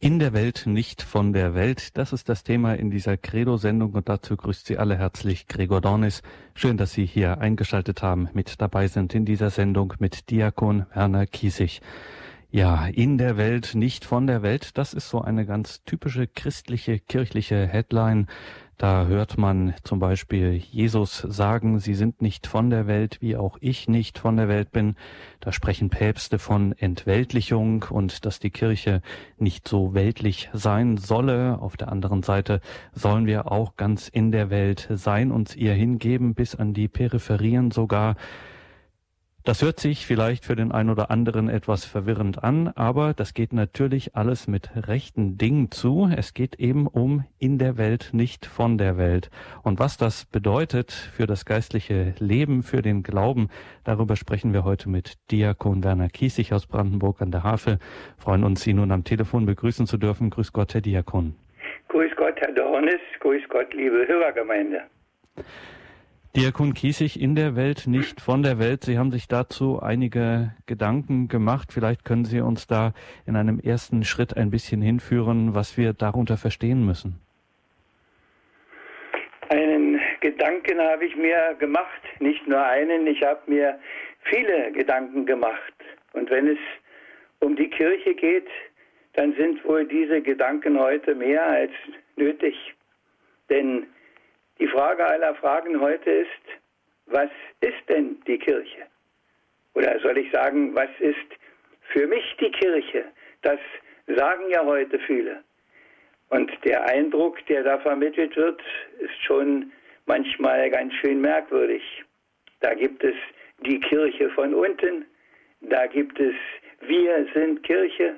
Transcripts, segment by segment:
In der Welt, nicht von der Welt. Das ist das Thema in dieser Credo-Sendung und dazu grüßt Sie alle herzlich Gregor Dornis. Schön, dass Sie hier eingeschaltet haben, mit dabei sind in dieser Sendung mit Diakon Werner Kiesig. Ja, in der Welt, nicht von der Welt. Das ist so eine ganz typische christliche, kirchliche Headline. Da hört man zum Beispiel Jesus sagen, Sie sind nicht von der Welt, wie auch ich nicht von der Welt bin. Da sprechen Päpste von Entweltlichung und dass die Kirche nicht so weltlich sein solle. Auf der anderen Seite sollen wir auch ganz in der Welt sein, uns ihr hingeben, bis an die Peripherien sogar. Das hört sich vielleicht für den einen oder anderen etwas verwirrend an, aber das geht natürlich alles mit rechten Dingen zu. Es geht eben um in der Welt, nicht von der Welt. Und was das bedeutet für das geistliche Leben, für den Glauben, darüber sprechen wir heute mit Diakon Werner Kiesig aus Brandenburg an der Havel. Freuen uns, Sie nun am Telefon begrüßen zu dürfen. Grüß Gott, Herr Diakon. Grüß Gott, Herr Dornis. Grüß Gott, liebe Hörergemeinde. Diakon Kiesig in der Welt, nicht von der Welt. Sie haben sich dazu einige Gedanken gemacht. Vielleicht können Sie uns da in einem ersten Schritt ein bisschen hinführen, was wir darunter verstehen müssen. Einen Gedanken habe ich mir gemacht, nicht nur einen, ich habe mir viele Gedanken gemacht. Und wenn es um die Kirche geht, dann sind wohl diese Gedanken heute mehr als nötig. Denn die Frage aller Fragen heute ist, was ist denn die Kirche? Oder soll ich sagen, was ist für mich die Kirche? Das sagen ja heute viele. Und der Eindruck, der da vermittelt wird, ist schon manchmal ganz schön merkwürdig. Da gibt es die Kirche von unten, da gibt es wir sind Kirche,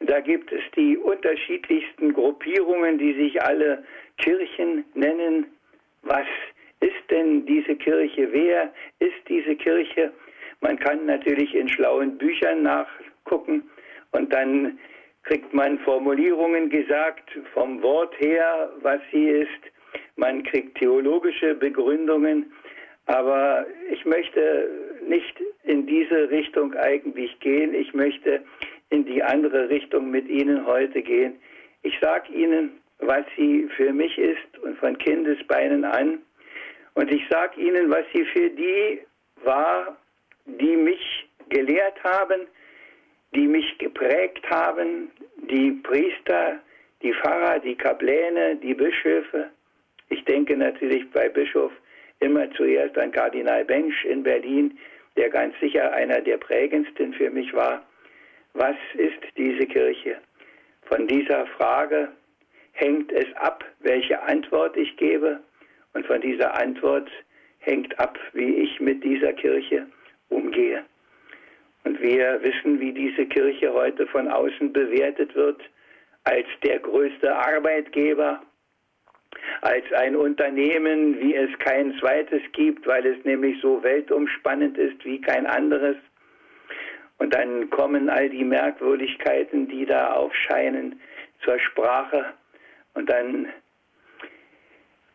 da gibt es die unterschiedlichsten Gruppierungen, die sich alle Kirchen nennen. Was ist denn diese Kirche? Wer ist diese Kirche? Man kann natürlich in schlauen Büchern nachgucken und dann kriegt man Formulierungen gesagt vom Wort her, was sie ist. Man kriegt theologische Begründungen. Aber ich möchte nicht in diese Richtung eigentlich gehen. Ich möchte in die andere Richtung mit Ihnen heute gehen. Ich sage Ihnen, was sie für mich ist und von Kindesbeinen an. Und ich sage Ihnen, was sie für die war, die mich gelehrt haben, die mich geprägt haben, die Priester, die Pfarrer, die Kapläne, die Bischöfe. Ich denke natürlich bei Bischof immer zuerst an Kardinal Bensch in Berlin, der ganz sicher einer der prägendsten für mich war. Was ist diese Kirche? Von dieser Frage hängt es ab, welche Antwort ich gebe. Und von dieser Antwort hängt ab, wie ich mit dieser Kirche umgehe. Und wir wissen, wie diese Kirche heute von außen bewertet wird als der größte Arbeitgeber, als ein Unternehmen, wie es kein zweites gibt, weil es nämlich so weltumspannend ist wie kein anderes. Und dann kommen all die Merkwürdigkeiten, die da aufscheinen, zur Sprache. Und dann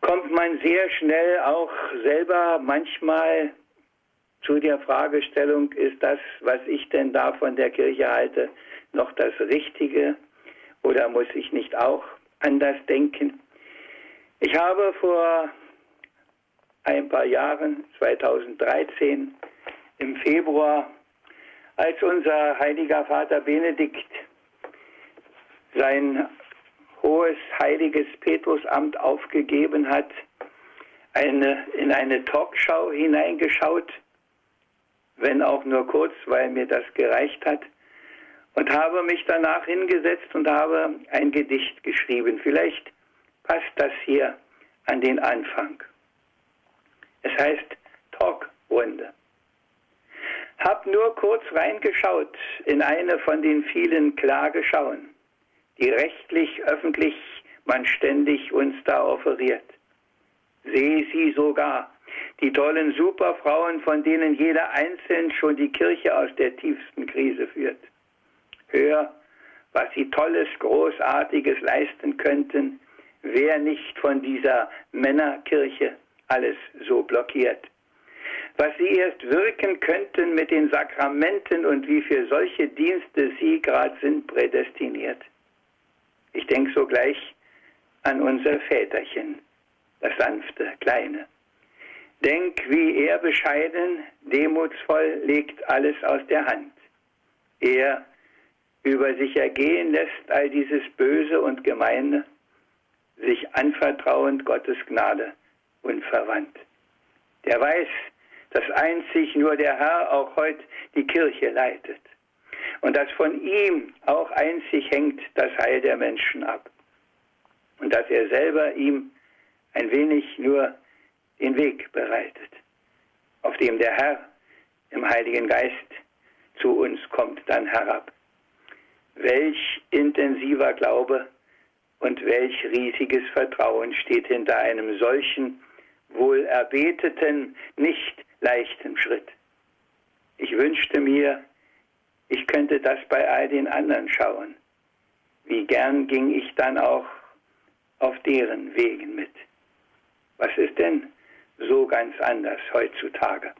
kommt man sehr schnell auch selber manchmal zu der Fragestellung, ist das, was ich denn da von der Kirche halte, noch das Richtige oder muss ich nicht auch anders denken? Ich habe vor ein paar Jahren, 2013, im Februar, als unser heiliger Vater Benedikt sein hohes heiliges Petrusamt aufgegeben hat, eine, in eine Talkshow hineingeschaut, wenn auch nur kurz, weil mir das gereicht hat, und habe mich danach hingesetzt und habe ein Gedicht geschrieben. Vielleicht passt das hier an den Anfang. Es heißt Talkrunde. Hab nur kurz reingeschaut in eine von den vielen Klageschauen die rechtlich, öffentlich man ständig uns da offeriert. Sehe sie sogar, die tollen Superfrauen, von denen jeder einzeln schon die Kirche aus der tiefsten Krise führt. Hör, was sie Tolles, Großartiges leisten könnten, wer nicht von dieser Männerkirche alles so blockiert. Was sie erst wirken könnten mit den Sakramenten und wie für solche Dienste sie gerade sind prädestiniert. Ich denke sogleich an unser Väterchen, das sanfte, kleine. Denk, wie er bescheiden, demutsvoll legt alles aus der Hand. Er über sich ergehen lässt all dieses Böse und Gemeine, sich anvertrauend Gottes Gnade unverwandt. Der weiß, dass einzig nur der Herr auch heute die Kirche leitet und dass von ihm auch einzig hängt das Heil der Menschen ab und dass er selber ihm ein wenig nur den Weg bereitet, auf dem der Herr im Heiligen Geist zu uns kommt dann herab. Welch intensiver Glaube und welch riesiges Vertrauen steht hinter einem solchen wohl erbeteten, nicht leichten Schritt. Ich wünschte mir, ich könnte das bei all den anderen schauen. Wie gern ging ich dann auch auf deren Wegen mit. Was ist denn so ganz anders heutzutage?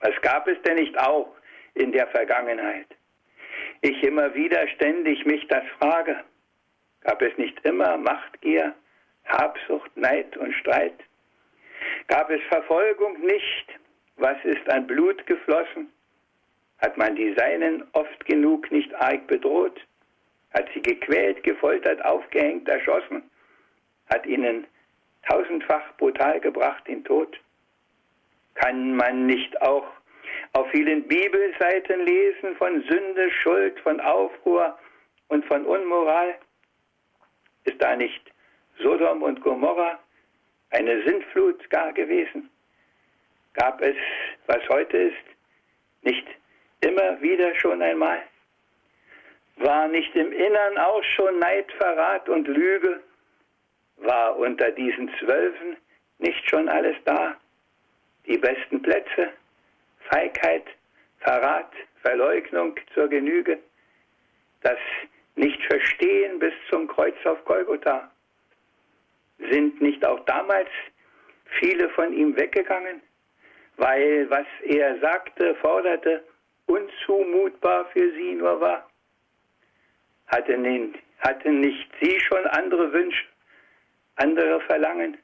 Was gab es denn nicht auch in der Vergangenheit? Ich immer wieder ständig mich das frage. Gab es nicht immer Machtgier, Habsucht, Neid und Streit? Gab es Verfolgung nicht? Was ist an Blut geflossen? Hat man die Seinen oft genug nicht arg bedroht? Hat sie gequält, gefoltert, aufgehängt, erschossen? Hat ihnen tausendfach brutal gebracht den Tod? Kann man nicht auch auf vielen Bibelseiten lesen von Sünde, Schuld, von Aufruhr und von Unmoral? Ist da nicht Sodom und Gomorra eine Sintflut gar gewesen? Gab es, was heute ist, nicht immer wieder schon einmal? War nicht im Innern auch schon Neid, Verrat und Lüge? War unter diesen Zwölfen nicht schon alles da? Die besten Plätze, Feigheit, Verrat, Verleugnung zur Genüge, das Nicht-Verstehen bis zum Kreuz auf Golgotha. Sind nicht auch damals viele von ihm weggegangen, weil was er sagte, forderte, unzumutbar für sie nur war? Hatten, hatten nicht sie schon andere Wünsche, andere Verlangen?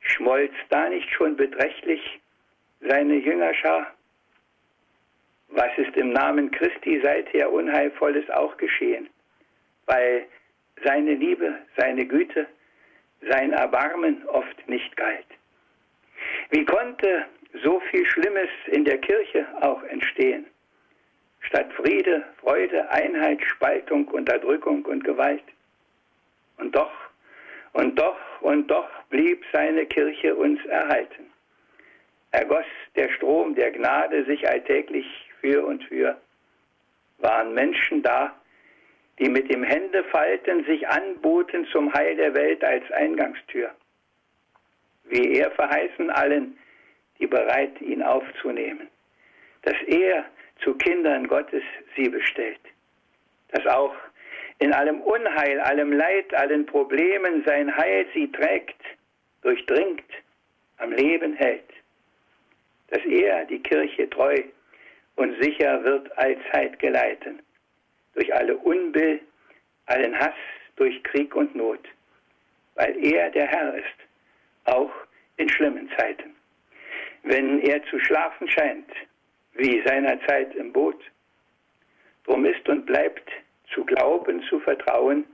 Schmolz da nicht schon beträchtlich seine Jüngerschar? Was ist im Namen Christi seither Unheilvolles auch geschehen? Weil seine Liebe, seine Güte, sein Erbarmen oft nicht galt. Wie konnte so viel Schlimmes in der Kirche auch entstehen? Statt Friede, Freude, Einheit, Spaltung, Unterdrückung und Gewalt. Und doch, und doch, und doch blieb seine Kirche uns erhalten. Ergoss der Strom der Gnade sich alltäglich für und für. Waren Menschen da, die mit dem Händefalten sich anboten zum Heil der Welt als Eingangstür. Wie er verheißen allen, die bereit, ihn aufzunehmen, dass er zu Kindern Gottes sie bestellt, dass auch in allem Unheil, allem Leid, allen Problemen sein Heil sie trägt, durchdringt, am Leben hält, dass er die Kirche treu und sicher wird allzeit geleiten, durch alle Unbill, allen Hass, durch Krieg und Not, weil er der Herr ist, auch in schlimmen Zeiten. Wenn er zu schlafen scheint, wie seinerzeit im Boot, drum ist und bleibt zu glauben, zu vertrauen,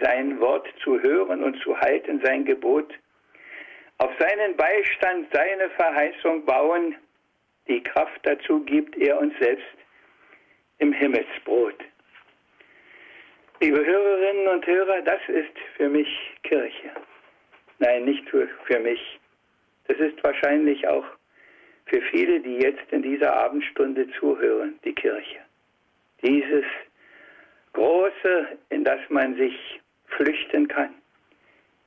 sein Wort zu hören und zu halten, sein Gebot, auf seinen Beistand, seine Verheißung bauen, die Kraft dazu gibt er uns selbst im Himmelsbrot. Liebe Hörerinnen und Hörer, das ist für mich Kirche. Nein, nicht für, für mich. Das ist wahrscheinlich auch für viele, die jetzt in dieser Abendstunde zuhören, die Kirche. Dieses Große, in das man sich flüchten kann.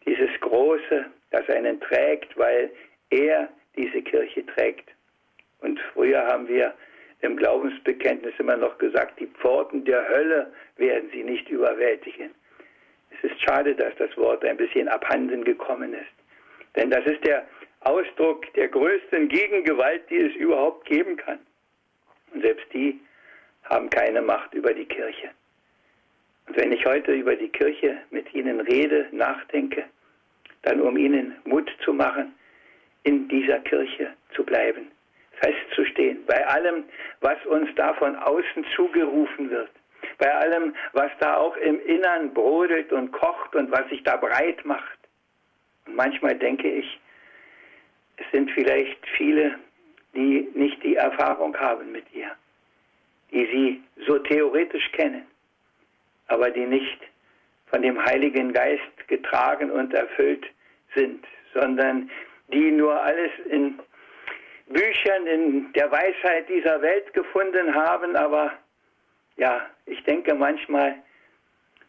Dieses Große, das einen trägt, weil er diese Kirche trägt. Und früher haben wir im Glaubensbekenntnis immer noch gesagt, die Pforten der Hölle werden sie nicht überwältigen. Es ist schade, dass das Wort ein bisschen abhanden gekommen ist. Denn das ist der Ausdruck der größten Gegengewalt, die es überhaupt geben kann. Und selbst die haben keine Macht über die Kirche. Und wenn ich heute über die Kirche mit Ihnen rede, nachdenke, dann um Ihnen Mut zu machen, in dieser Kirche zu bleiben, festzustehen, bei allem, was uns da von außen zugerufen wird, bei allem, was da auch im Innern brodelt und kocht und was sich da breit macht. Und manchmal denke ich, es sind vielleicht viele, die nicht die Erfahrung haben mit ihr, die sie so theoretisch kennen, aber die nicht von dem Heiligen Geist getragen und erfüllt sind, sondern die nur alles in Büchern in der Weisheit dieser Welt gefunden haben, aber ja, ich denke manchmal,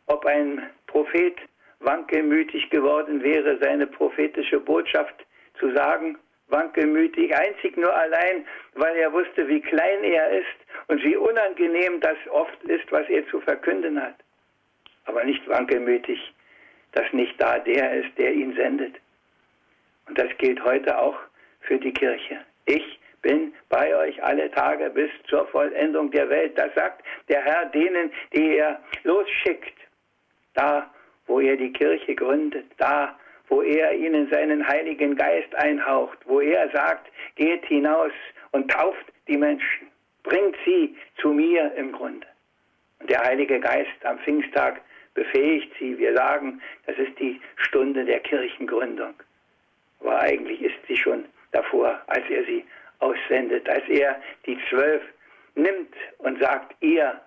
ob ein Prophet wankelmütig geworden wäre, seine prophetische Botschaft zu sagen, wankelmütig, einzig nur allein, weil er wusste, wie klein er ist und wie unangenehm das oft ist, was er zu verkünden hat. Aber nicht wankelmütig, dass nicht da der ist, der ihn sendet. Und das gilt heute auch für die Kirche. Ich bin bei euch alle Tage bis zur Vollendung der Welt. Das sagt der Herr denen, die er losschickt. Da, wo er die Kirche gründet, da, wo er ihnen seinen Heiligen Geist einhaucht, wo er sagt, geht hinaus und tauft die Menschen, bringt sie zu mir im Grunde. Und der Heilige Geist am Pfingsttag befähigt sie. Wir sagen, das ist die Stunde der Kirchengründung. Aber eigentlich ist sie schon davor, als er sie aussendet, als er die zwölf nimmt und sagt, ihr,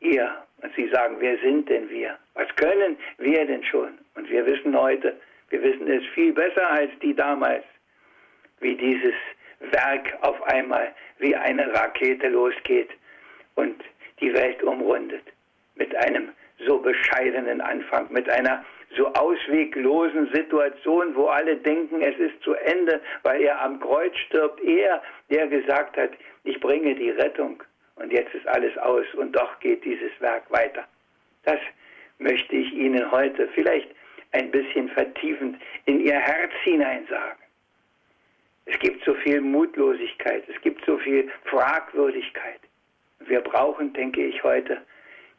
ihr. Und sie sagen, wer sind denn wir? Was können wir denn schon? Und wir wissen heute, wir wissen es viel besser als die damals, wie dieses Werk auf einmal wie eine Rakete losgeht und die Welt umrundet mit einem so bescheidenen Anfang, mit einer so ausweglosen Situation, wo alle denken, es ist zu Ende, weil er am Kreuz stirbt. Er, der gesagt hat, ich bringe die Rettung und jetzt ist alles aus und doch geht dieses Werk weiter. Das möchte ich Ihnen heute vielleicht ein bisschen vertiefend in Ihr Herz hinein sagen. Es gibt so viel Mutlosigkeit, es gibt so viel Fragwürdigkeit. Wir brauchen, denke ich, heute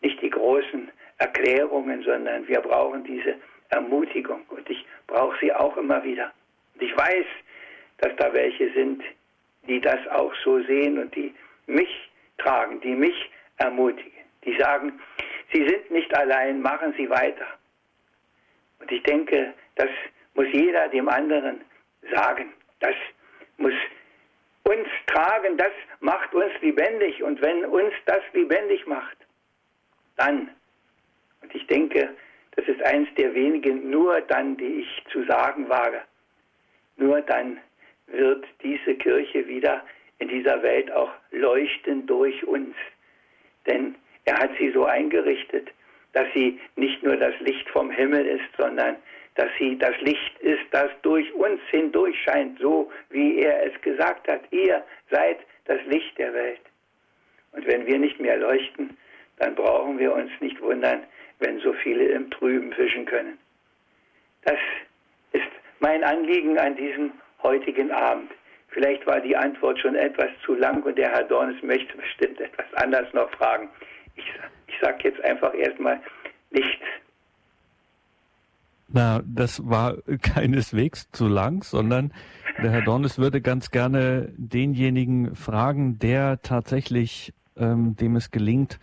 nicht die großen Erklärungen, sondern wir brauchen diese Ermutigung. Und ich brauche sie auch immer wieder. Und ich weiß, dass da welche sind, die das auch so sehen und die mich tragen, die mich ermutigen. Die sagen, Sie sind nicht allein, machen Sie weiter. Und ich denke, das muss jeder dem anderen sagen. Das muss uns tragen, das macht uns lebendig. Und wenn uns das lebendig macht, dann und ich denke, das ist eins der wenigen, nur dann, die ich zu sagen wage, nur dann wird diese Kirche wieder in dieser Welt auch leuchten durch uns. Denn er hat sie so eingerichtet, dass sie nicht nur das Licht vom Himmel ist, sondern dass sie das Licht ist, das durch uns hindurch scheint, so wie er es gesagt hat. Ihr seid das Licht der Welt. Und wenn wir nicht mehr leuchten, dann brauchen wir uns nicht wundern, wenn so viele im Trüben fischen können. Das ist mein Anliegen an diesem heutigen Abend. Vielleicht war die Antwort schon etwas zu lang und der Herr Dornes möchte bestimmt etwas anders noch fragen. Ich, ich sage jetzt einfach erstmal nichts. Na, das war keineswegs zu lang, sondern der Herr Dornes würde ganz gerne denjenigen fragen, der tatsächlich, ähm, dem es gelingt,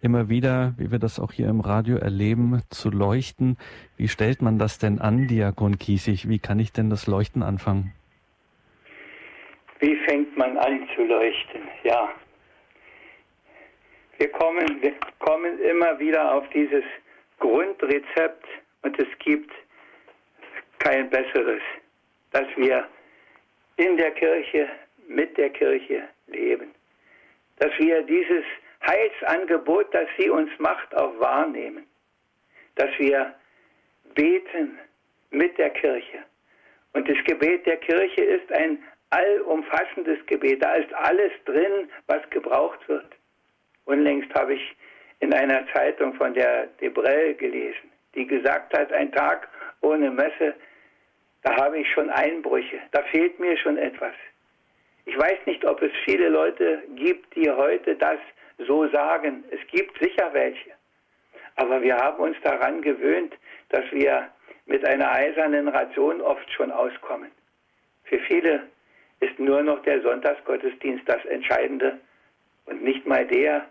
immer wieder, wie wir das auch hier im Radio erleben, zu leuchten. Wie stellt man das denn an, Diakon Kiesig? Wie kann ich denn das Leuchten anfangen? Wie fängt man an zu leuchten? Ja. Wir kommen, wir kommen immer wieder auf dieses Grundrezept und es gibt kein besseres, dass wir in der Kirche, mit der Kirche leben. Dass wir dieses Heilsangebot, das sie uns macht, auch wahrnehmen. Dass wir beten mit der Kirche. Und das Gebet der Kirche ist ein allumfassendes Gebet. Da ist alles drin, was gebraucht wird. Unlängst habe ich in einer Zeitung von der Debrell gelesen, die gesagt hat, ein Tag ohne Messe, da habe ich schon Einbrüche, da fehlt mir schon etwas. Ich weiß nicht, ob es viele Leute gibt, die heute das so sagen. Es gibt sicher welche. Aber wir haben uns daran gewöhnt, dass wir mit einer eisernen Ration oft schon auskommen. Für viele ist nur noch der Sonntagsgottesdienst das Entscheidende und nicht mal der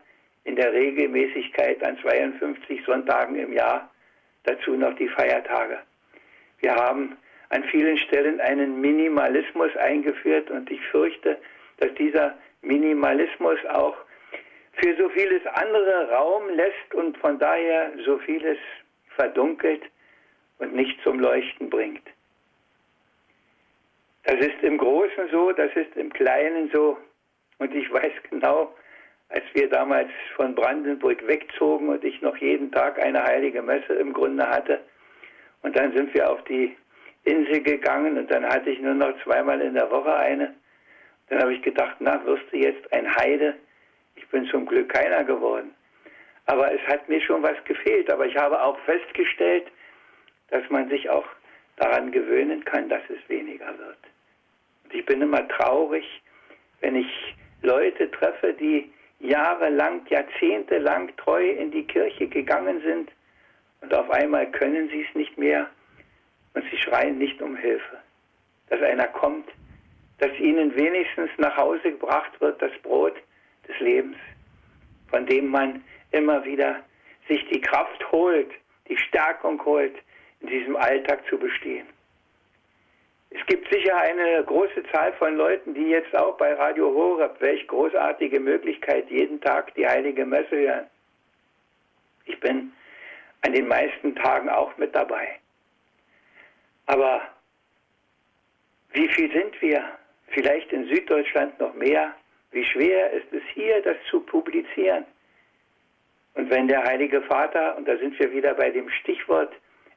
in der Regelmäßigkeit an 52 Sonntagen im Jahr, dazu noch die Feiertage. Wir haben an vielen Stellen einen Minimalismus eingeführt und ich fürchte, dass dieser Minimalismus auch für so vieles andere Raum lässt und von daher so vieles verdunkelt und nicht zum Leuchten bringt. Das ist im Großen so, das ist im Kleinen so. Und ich weiß genau, als wir damals von Brandenburg wegzogen und ich noch jeden Tag eine heilige Messe im Grunde hatte, und dann sind wir auf die Insel gegangen und dann hatte ich nur noch zweimal in der Woche eine. Dann habe ich gedacht, na, wirst du jetzt ein Heide? Ich bin zum Glück keiner geworden. Aber es hat mir schon was gefehlt. Aber ich habe auch festgestellt, dass man sich auch daran gewöhnen kann, dass es weniger wird. Und ich bin immer traurig, wenn ich Leute treffe, die jahrelang, jahrzehntelang treu in die Kirche gegangen sind und auf einmal können sie es nicht mehr und sie schreien nicht um Hilfe. Dass einer kommt, dass ihnen wenigstens nach Hause gebracht wird das Brot des Lebens, von dem man immer wieder sich die Kraft holt, die Stärkung holt, in diesem Alltag zu bestehen. Es gibt sicher eine große Zahl von Leuten, die jetzt auch bei Radio Horeb, welch großartige Möglichkeit, jeden Tag die heilige Messe hören. Ich bin an den meisten Tagen auch mit dabei. Aber wie viel sind wir? Vielleicht in Süddeutschland noch mehr. Wie schwer ist es hier, das zu publizieren? Und wenn der Heilige Vater, und da sind wir wieder bei dem Stichwort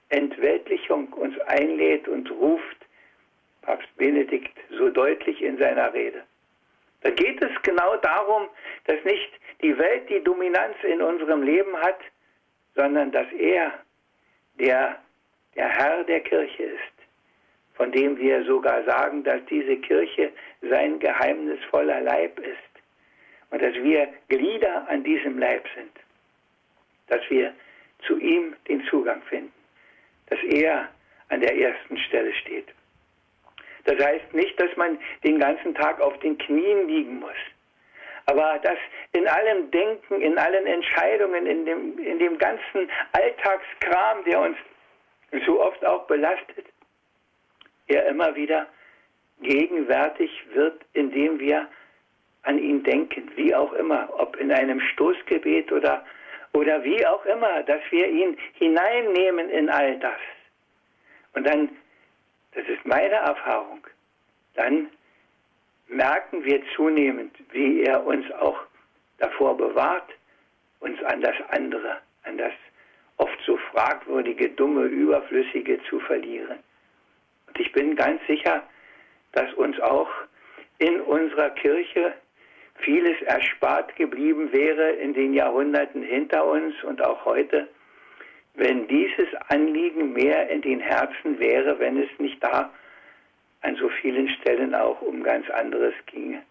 Entweltlichung, uns einlädt und ruft, Papst Benedikt so deutlich in seiner Rede, dann geht es genau darum, dass nicht die Welt die Dominanz in unserem Leben hat, sondern dass er, der der Herr der Kirche ist, von dem wir sogar sagen, dass diese Kirche sein geheimnisvoller Leib ist. Und dass wir Glieder an diesem Leib sind, dass wir zu ihm den Zugang finden, dass er an der ersten Stelle steht. Das heißt nicht, dass man den ganzen Tag auf den Knien liegen muss, aber dass in allem Denken, in allen Entscheidungen, in dem, in dem ganzen Alltagskram, der uns so oft auch belastet, er immer wieder gegenwärtig wird, indem wir an ihn denken, wie auch immer, ob in einem Stoßgebet oder, oder wie auch immer, dass wir ihn hineinnehmen in all das. Und dann, das ist meine Erfahrung, dann merken wir zunehmend, wie er uns auch davor bewahrt, uns an das andere, an das oft so fragwürdige, dumme, überflüssige zu verlieren. Und ich bin ganz sicher, dass uns auch in unserer Kirche vieles erspart geblieben wäre in den Jahrhunderten hinter uns und auch heute, wenn dieses Anliegen mehr in den Herzen wäre, wenn es nicht da an so vielen Stellen auch um ganz anderes ginge.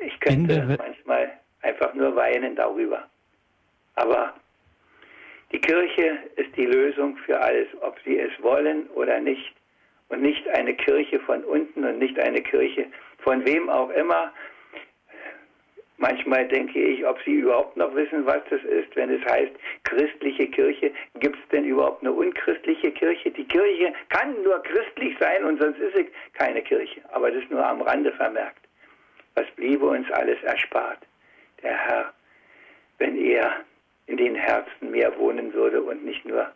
Ich könnte manchmal einfach nur weinen darüber. Aber die Kirche ist die Lösung für alles, ob sie es wollen oder nicht. Und nicht eine Kirche von unten und nicht eine Kirche von wem auch immer. Manchmal denke ich, ob sie überhaupt noch wissen, was das ist, wenn es heißt christliche Kirche. Gibt es denn überhaupt eine unchristliche Kirche? Die Kirche kann nur christlich sein und sonst ist sie keine Kirche. Aber das nur am Rande vermerkt. Was bliebe uns alles erspart? Der Herr, wenn er in den Herzen mehr wohnen würde und nicht nur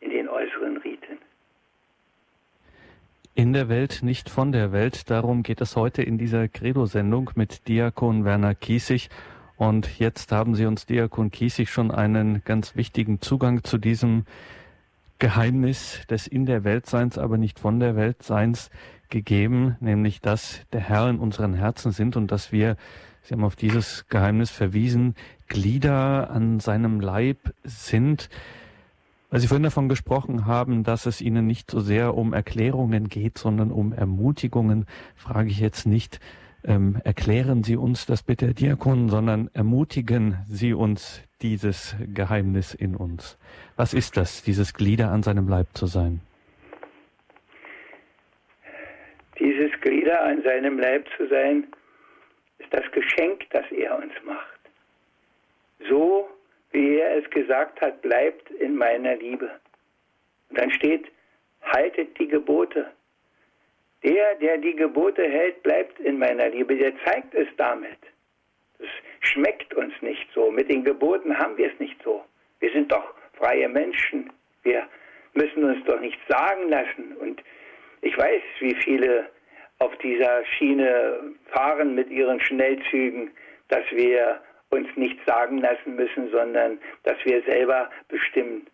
in den äußeren Riten. In der Welt, nicht von der Welt. Darum geht es heute in dieser Credo-Sendung mit Diakon Werner Kiesig. Und jetzt haben Sie uns, Diakon Kiesig, schon einen ganz wichtigen Zugang zu diesem Geheimnis des In der Weltseins, aber nicht von der Weltseins gegeben, nämlich dass der Herr in unseren Herzen sind und dass wir Sie haben auf dieses Geheimnis verwiesen, Glieder an seinem Leib sind. Weil Sie vorhin davon gesprochen haben, dass es Ihnen nicht so sehr um Erklärungen geht, sondern um Ermutigungen, frage ich jetzt nicht, ähm, erklären Sie uns das bitte, Herr Diakon, sondern ermutigen Sie uns dieses Geheimnis in uns. Was ist das, dieses Glieder an seinem Leib zu sein? Dieses Glieder an seinem Leib zu sein, ist das Geschenk, das er uns macht. So, wie er es gesagt hat, bleibt in meiner Liebe. Und dann steht, haltet die Gebote. Der, der die Gebote hält, bleibt in meiner Liebe. Der zeigt es damit. Das schmeckt uns nicht so. Mit den Geboten haben wir es nicht so. Wir sind doch freie Menschen. Wir müssen uns doch nichts sagen lassen. Und ich weiß, wie viele auf dieser Schiene fahren mit ihren Schnellzügen, dass wir uns nichts sagen lassen müssen, sondern dass wir selber bestimmen.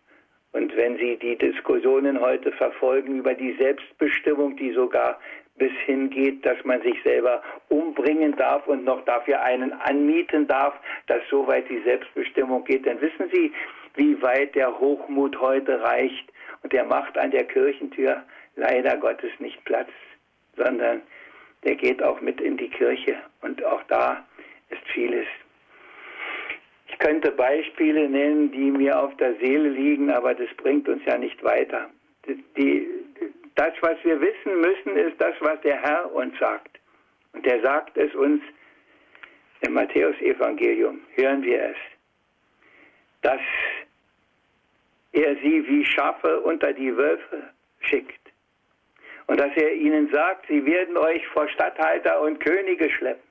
Und wenn Sie die Diskussionen heute verfolgen über die Selbstbestimmung, die sogar bis hingeht, dass man sich selber umbringen darf und noch dafür einen anmieten darf, dass so weit die Selbstbestimmung geht, dann wissen Sie, wie weit der Hochmut heute reicht. Und der macht an der Kirchentür leider Gottes nicht Platz, sondern der geht auch mit in die Kirche. Und auch da ist vieles könnte Beispiele nennen, die mir auf der Seele liegen, aber das bringt uns ja nicht weiter. Die, das, was wir wissen müssen, ist das, was der Herr uns sagt. Und er sagt es uns im Matthäusevangelium, hören wir es, dass er sie wie Schafe unter die Wölfe schickt. Und dass er ihnen sagt, sie werden euch vor Statthalter und Könige schleppen.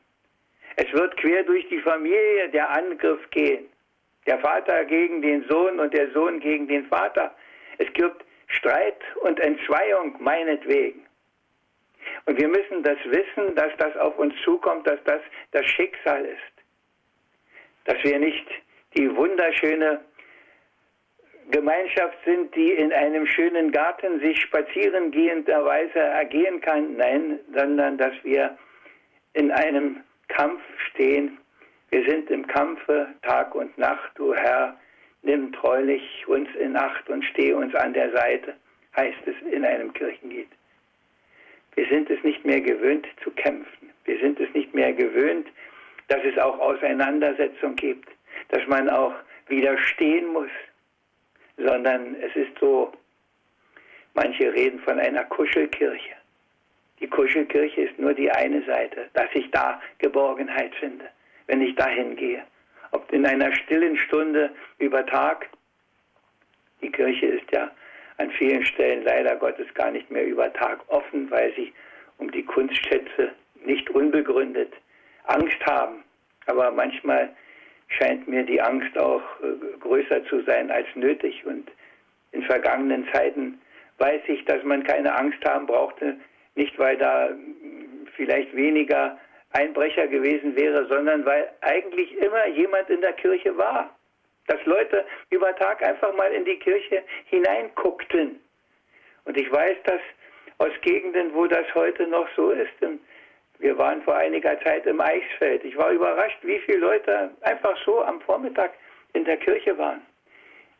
Es wird quer durch die Familie der Angriff gehen. Der Vater gegen den Sohn und der Sohn gegen den Vater. Es gibt Streit und Entzweiung meinetwegen. Und wir müssen das wissen, dass das auf uns zukommt, dass das das Schicksal ist. Dass wir nicht die wunderschöne Gemeinschaft sind, die in einem schönen Garten sich spazierengehenderweise ergehen kann, nein, sondern dass wir in einem Kampf stehen. Wir sind im Kampfe Tag und Nacht, du Herr, nimm treulich uns in Acht und steh uns an der Seite, heißt es in einem Kirchenlied. Wir sind es nicht mehr gewöhnt zu kämpfen. Wir sind es nicht mehr gewöhnt, dass es auch Auseinandersetzung gibt, dass man auch widerstehen muss, sondern es ist so, manche reden von einer Kuschelkirche. Die Kuschelkirche ist nur die eine Seite, dass ich da Geborgenheit finde, wenn ich dahin gehe. Ob in einer stillen Stunde über Tag, die Kirche ist ja an vielen Stellen leider Gottes gar nicht mehr über Tag offen, weil sie um die Kunstschätze nicht unbegründet Angst haben. Aber manchmal scheint mir die Angst auch äh, größer zu sein als nötig. Und in vergangenen Zeiten weiß ich, dass man keine Angst haben brauchte, nicht, weil da vielleicht weniger Einbrecher gewesen wäre, sondern weil eigentlich immer jemand in der Kirche war. Dass Leute über Tag einfach mal in die Kirche hineinguckten. Und ich weiß das aus Gegenden, wo das heute noch so ist. Wir waren vor einiger Zeit im Eichsfeld. Ich war überrascht, wie viele Leute einfach so am Vormittag in der Kirche waren.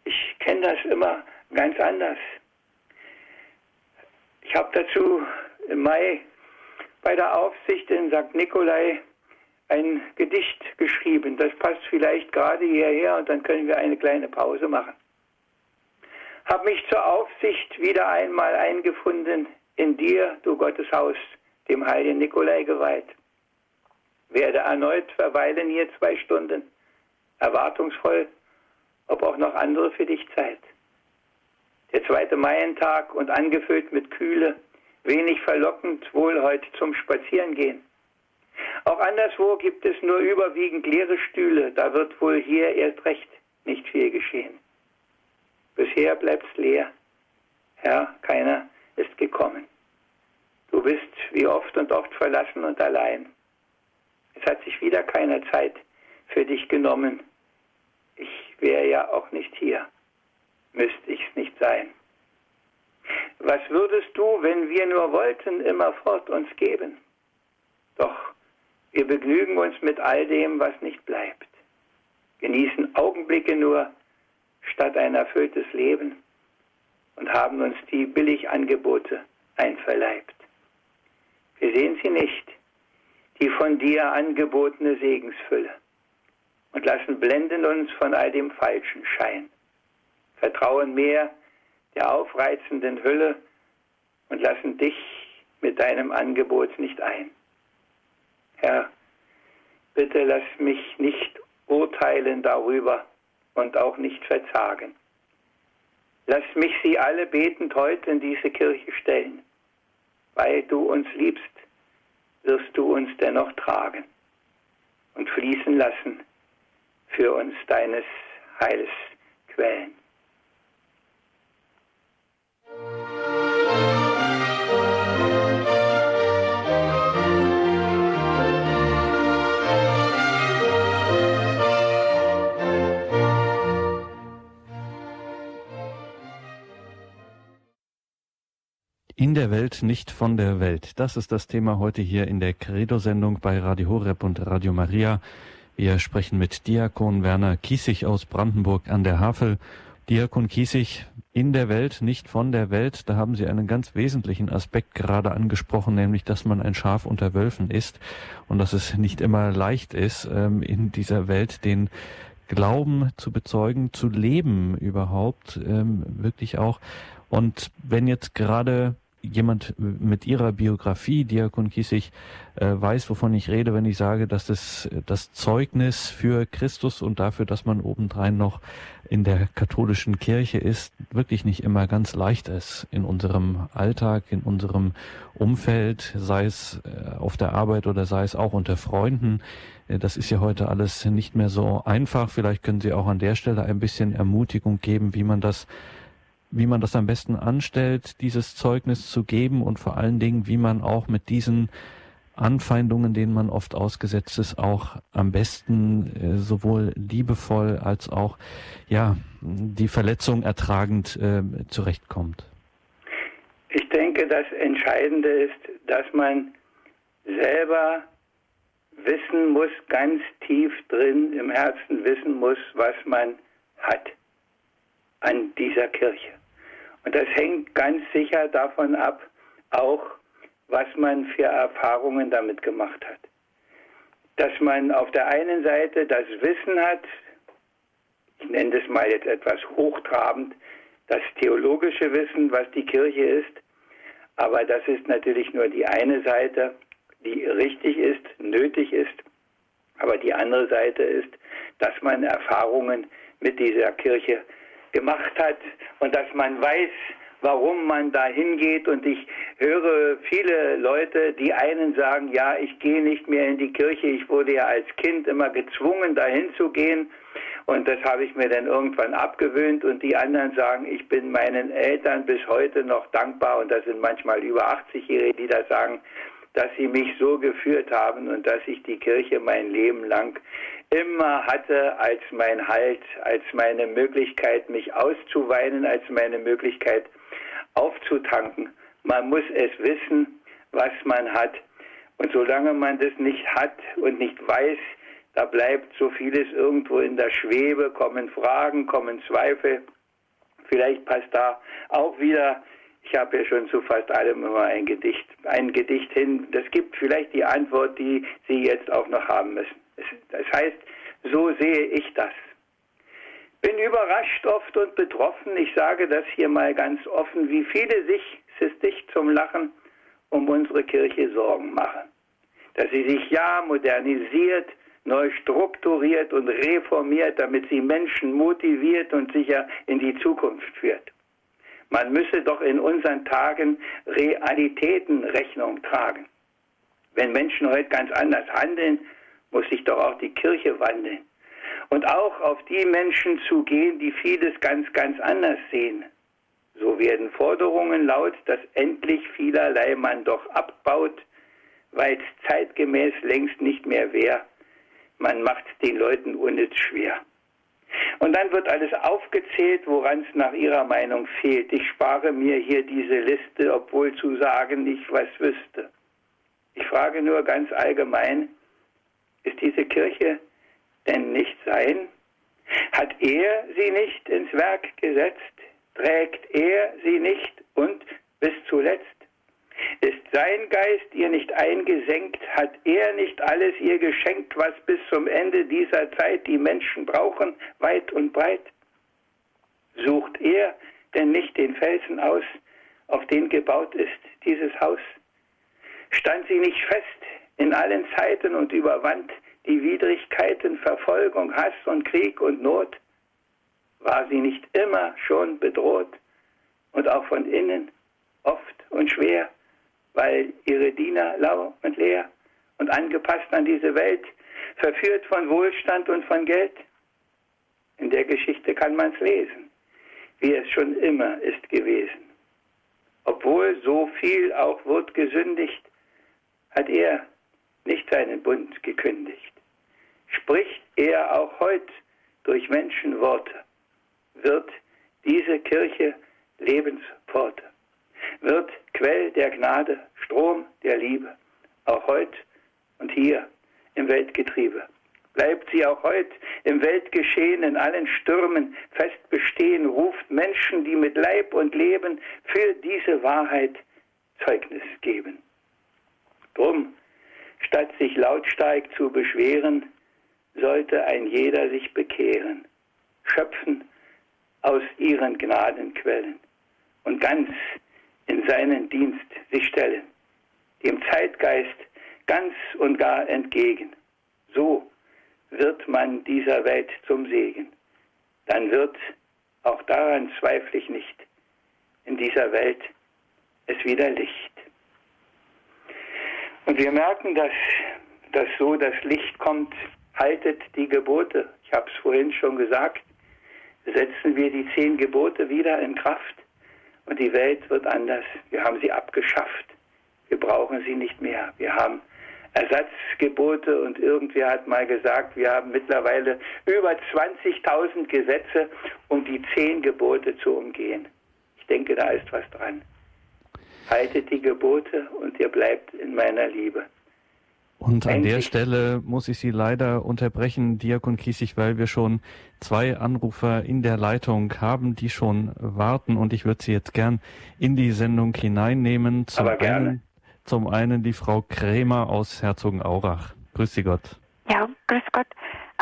Ich kenne das immer ganz anders. Ich habe dazu im Mai bei der Aufsicht in St. Nikolai ein Gedicht geschrieben. Das passt vielleicht gerade hierher und dann können wir eine kleine Pause machen. Hab mich zur Aufsicht wieder einmal eingefunden, in dir, du Gottes Haus, dem heiligen Nikolai geweiht. Werde erneut verweilen hier zwei Stunden, erwartungsvoll, ob auch noch andere für dich Zeit. Der zweite Maientag und angefüllt mit Kühle, Wenig verlockend wohl heute zum Spazierengehen. Auch anderswo gibt es nur überwiegend leere Stühle, da wird wohl hier erst recht nicht viel geschehen. Bisher bleibt's leer. Herr, keiner ist gekommen. Du bist wie oft und oft verlassen und allein. Es hat sich wieder keiner Zeit für dich genommen. Ich wäre ja auch nicht hier. Müsste ich's nicht sein. Was würdest du, wenn wir nur wollten, immerfort uns geben? Doch wir begnügen uns mit all dem, was nicht bleibt, genießen Augenblicke nur statt ein erfülltes Leben und haben uns die Billigangebote einverleibt. Wir sehen sie nicht, die von dir angebotene Segensfülle und lassen blenden uns von all dem falschen Schein. Vertrauen mehr der aufreizenden Hülle und lassen dich mit deinem Angebot nicht ein. Herr, bitte lass mich nicht urteilen darüber und auch nicht verzagen. Lass mich sie alle betend heute in diese Kirche stellen. Weil du uns liebst, wirst du uns dennoch tragen und fließen lassen für uns deines Heils Quellen. In der Welt, nicht von der Welt. Das ist das Thema heute hier in der Credo-Sendung bei Radio Horeb und Radio Maria. Wir sprechen mit Diakon Werner Kiesig aus Brandenburg an der Havel. Diakon Kiesig, in der Welt, nicht von der Welt. Da haben Sie einen ganz wesentlichen Aspekt gerade angesprochen, nämlich, dass man ein Schaf unter Wölfen ist und dass es nicht immer leicht ist, ähm, in dieser Welt den Glauben zu bezeugen, zu leben überhaupt, ähm, wirklich auch. Und wenn jetzt gerade jemand mit ihrer Biografie, Diakon Kiesig, äh, weiß, wovon ich rede, wenn ich sage, dass das, das Zeugnis für Christus und dafür, dass man obendrein noch in der katholischen Kirche ist, wirklich nicht immer ganz leicht ist in unserem Alltag, in unserem Umfeld, sei es äh, auf der Arbeit oder sei es auch unter Freunden. Äh, das ist ja heute alles nicht mehr so einfach. Vielleicht können Sie auch an der Stelle ein bisschen Ermutigung geben, wie man das wie man das am besten anstellt, dieses Zeugnis zu geben und vor allen Dingen, wie man auch mit diesen Anfeindungen, denen man oft ausgesetzt ist, auch am besten äh, sowohl liebevoll als auch ja die Verletzung ertragend äh, zurechtkommt. Ich denke, das Entscheidende ist, dass man selber wissen muss, ganz tief drin im Herzen wissen muss, was man hat an dieser Kirche. Und das hängt ganz sicher davon ab, auch was man für Erfahrungen damit gemacht hat. Dass man auf der einen Seite das Wissen hat, ich nenne das mal jetzt etwas hochtrabend, das theologische Wissen, was die Kirche ist, aber das ist natürlich nur die eine Seite, die richtig ist, nötig ist, aber die andere Seite ist, dass man Erfahrungen mit dieser Kirche gemacht hat und dass man weiß, warum man da hingeht. Und ich höre viele Leute, die einen sagen, ja, ich gehe nicht mehr in die Kirche. Ich wurde ja als Kind immer gezwungen, dahin zu gehen. Und das habe ich mir dann irgendwann abgewöhnt. Und die anderen sagen, ich bin meinen Eltern bis heute noch dankbar. Und das sind manchmal über 80-Jährige, die das sagen, dass sie mich so geführt haben und dass ich die Kirche mein Leben lang immer hatte als mein Halt, als meine Möglichkeit, mich auszuweinen, als meine Möglichkeit aufzutanken. Man muss es wissen, was man hat. Und solange man das nicht hat und nicht weiß, da bleibt so vieles irgendwo in der Schwebe, kommen Fragen, kommen Zweifel. Vielleicht passt da auch wieder, ich habe ja schon zu fast allem immer ein Gedicht, ein Gedicht hin. Das gibt vielleicht die Antwort, die Sie jetzt auch noch haben müssen. Das heißt, so sehe ich das. Bin überrascht oft und betroffen, ich sage das hier mal ganz offen, wie viele sich, es ist dicht zum Lachen, um unsere Kirche Sorgen machen. Dass sie sich ja modernisiert, neu strukturiert und reformiert, damit sie Menschen motiviert und sicher in die Zukunft führt. Man müsse doch in unseren Tagen Realitäten Rechnung tragen. Wenn Menschen heute ganz anders handeln, muss sich doch auch die Kirche wandeln. Und auch auf die Menschen zu gehen, die vieles ganz, ganz anders sehen. So werden Forderungen laut, dass endlich vielerlei man doch abbaut, weil es zeitgemäß längst nicht mehr wäre. Man macht den Leuten unnütz schwer. Und dann wird alles aufgezählt, woran es nach ihrer Meinung fehlt. Ich spare mir hier diese Liste, obwohl zu sagen ich was wüsste. Ich frage nur ganz allgemein, ist diese Kirche denn nicht sein? Hat er sie nicht ins Werk gesetzt? Trägt er sie nicht und bis zuletzt? Ist sein Geist ihr nicht eingesenkt? Hat er nicht alles ihr geschenkt, was bis zum Ende dieser Zeit die Menschen brauchen, weit und breit? Sucht er denn nicht den Felsen aus, auf den gebaut ist dieses Haus? Stand sie nicht fest in allen Zeiten und überwand die Widrigkeiten, Verfolgung, Hass und Krieg und Not? War sie nicht immer schon bedroht und auch von innen oft und schwer, weil ihre Diener lau und leer und angepasst an diese Welt, verführt von Wohlstand und von Geld? In der Geschichte kann man es lesen, wie es schon immer ist gewesen. Obwohl so viel auch wird gesündigt, hat er nicht seinen Bund gekündigt. Spricht er auch heute durch Menschenworte, wird diese Kirche Lebenspforte, wird Quell der Gnade, Strom der Liebe, auch heute und hier im Weltgetriebe. Bleibt sie auch heute im Weltgeschehen in allen Stürmen fest bestehen, ruft Menschen, die mit Leib und Leben für diese Wahrheit Zeugnis geben. Drum, statt sich lautstark zu beschweren, sollte ein jeder sich bekehren, schöpfen aus ihren Gnadenquellen und ganz in seinen Dienst sich stellen, dem Zeitgeist ganz und gar entgegen. So wird man dieser Welt zum Segen. Dann wird, auch daran zweifle ich nicht, in dieser Welt es wieder Licht. Und wir merken, dass, dass so das Licht kommt, haltet die Gebote. Ich habe es vorhin schon gesagt, setzen wir die zehn Gebote wieder in Kraft und die Welt wird anders. Wir haben sie abgeschafft. Wir brauchen sie nicht mehr. Wir haben Ersatzgebote und irgendwer hat mal gesagt, wir haben mittlerweile über 20.000 Gesetze, um die zehn Gebote zu umgehen. Ich denke, da ist was dran. Haltet die Gebote und ihr bleibt in meiner Liebe. Und an der Stelle muss ich Sie leider unterbrechen, Diakon Kiesig, weil wir schon zwei Anrufer in der Leitung haben, die schon warten. Und ich würde Sie jetzt gern in die Sendung hineinnehmen. Zum Aber gerne. Einen, zum einen die Frau Krämer aus Herzogenaurach. Grüß Sie Gott. Ja, grüß Gott.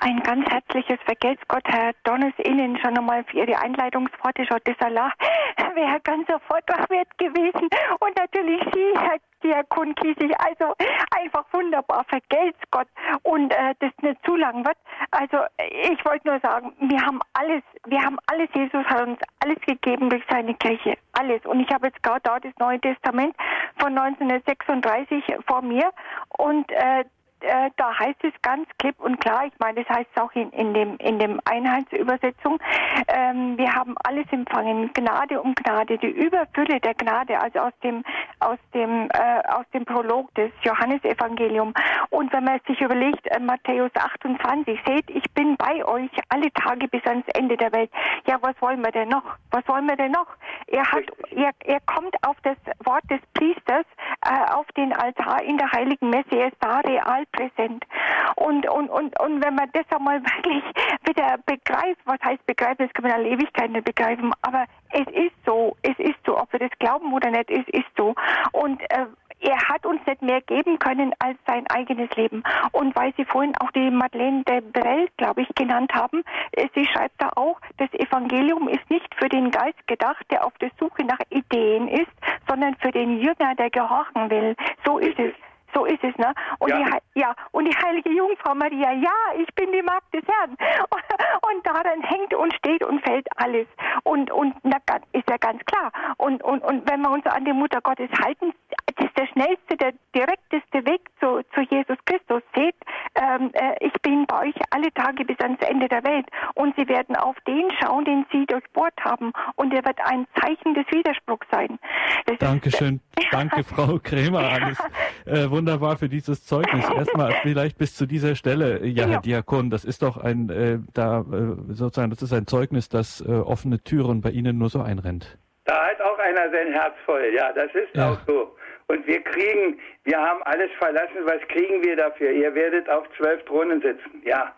Ein ganz herzliches Vergelt's Gott, Herr Donnes, Ihnen schon einmal für Ihre Einleitungsworte. Schon das Allah wäre ganz sofort wert gewesen. Und natürlich Sie, Herr Diakon Kiesig. Also einfach wunderbar. Vergelt's Gott. Und äh, das nicht zu lang wird. Also ich wollte nur sagen, wir haben alles, wir haben alles, Jesus hat uns alles gegeben durch seine Kirche. Alles. Und ich habe jetzt gerade da das Neue Testament von 1936 vor mir. Und äh, äh, da heißt es ganz klipp und klar, ich meine, das heißt auch in, in dem in dem Einheitsübersetzung, ähm, wir haben alles empfangen, Gnade um Gnade, die Überfülle der Gnade, also aus dem aus dem äh, aus dem Prolog des Johannesevangelium. Und wenn man sich überlegt, äh, Matthäus 28, seht, ich bin bei euch alle Tage bis ans Ende der Welt. Ja, was wollen wir denn noch? Was wollen wir denn noch? Er hat, er, er kommt auf das Wort des Priesters äh, auf den Altar in der Heiligen Messe. Er ist da real präsent. Und, und, und, und wenn man das einmal wirklich wieder begreift, was heißt begreifen, das kann man alle Ewigkeit nicht begreifen, aber es ist so, es ist so, ob wir das glauben oder nicht, es ist so. Und äh, er hat uns nicht mehr geben können als sein eigenes Leben. Und weil Sie vorhin auch die Madeleine de Brel, glaube ich, genannt haben, äh, sie schreibt da auch, das Evangelium ist nicht für den Geist gedacht, der auf der Suche nach Ideen ist, sondern für den Jünger, der gehorchen will. So ist es. So ist es, ne? Und ja. die, ja, und die heilige Jungfrau Maria, ja, ich bin die Magd des Herrn. Und daran hängt und steht und fällt alles. Und, und na, ist ja ganz klar. Und, und, und wenn wir uns an die Mutter Gottes halten, das ist der schnellste, der direkteste Weg zu, zu Jesus Christus. Seht, ähm, äh, ich bin bei euch alle Tage bis ans Ende der Welt. Und sie werden auf den schauen, den sie durchbohrt haben. Und er wird ein Zeichen des Widerspruchs sein. Das Dankeschön. Ist, Danke, Frau Krämer. Alles äh, wunderbar für dieses Zeugnis. Erstmal vielleicht bis zu dieser Stelle, ja, Herr Diakon, das ist doch ein, äh, da äh, sozusagen, das ist ein Zeugnis, das äh, offene Türen bei Ihnen nur so einrennt. Da hat auch einer sein Herz voll, ja, das ist ja. auch so. Und wir kriegen, wir haben alles verlassen, was kriegen wir dafür? Ihr werdet auf zwölf Thronen sitzen, ja.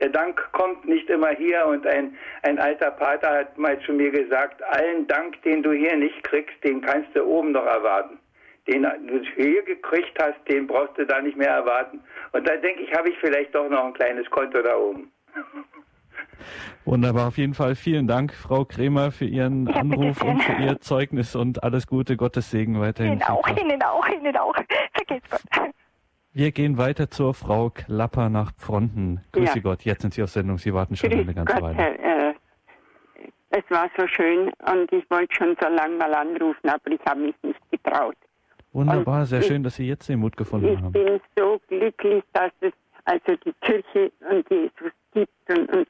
Der Dank kommt nicht immer hier und ein, ein alter Pater hat mal zu mir gesagt, allen Dank, den du hier nicht kriegst, den kannst du oben noch erwarten. den du hier gekriegt hast, den brauchst du da nicht mehr erwarten. Und da denke ich, habe ich vielleicht doch noch ein kleines Konto da oben. Wunderbar, auf jeden Fall vielen Dank, Frau Kremer, für Ihren ja, Anruf und für Ihr Zeugnis und alles Gute, Gottes Segen weiterhin. Ihnen auch, Ihnen auch, Ihnen auch. Vergeht Gott. Wir gehen weiter zur Frau Klapper nach Pfronten. Grüße ja. Gott, jetzt sind Sie auf Sendung, Sie warten schon Grüß eine ganze Gott, Weile. Herr, äh, es war so schön und ich wollte schon so lange mal anrufen, aber ich habe mich nicht getraut. Wunderbar, und sehr ich, schön, dass Sie jetzt den Mut gefunden ich haben. Ich bin so glücklich, dass es also die Kirche und Jesus gibt und, und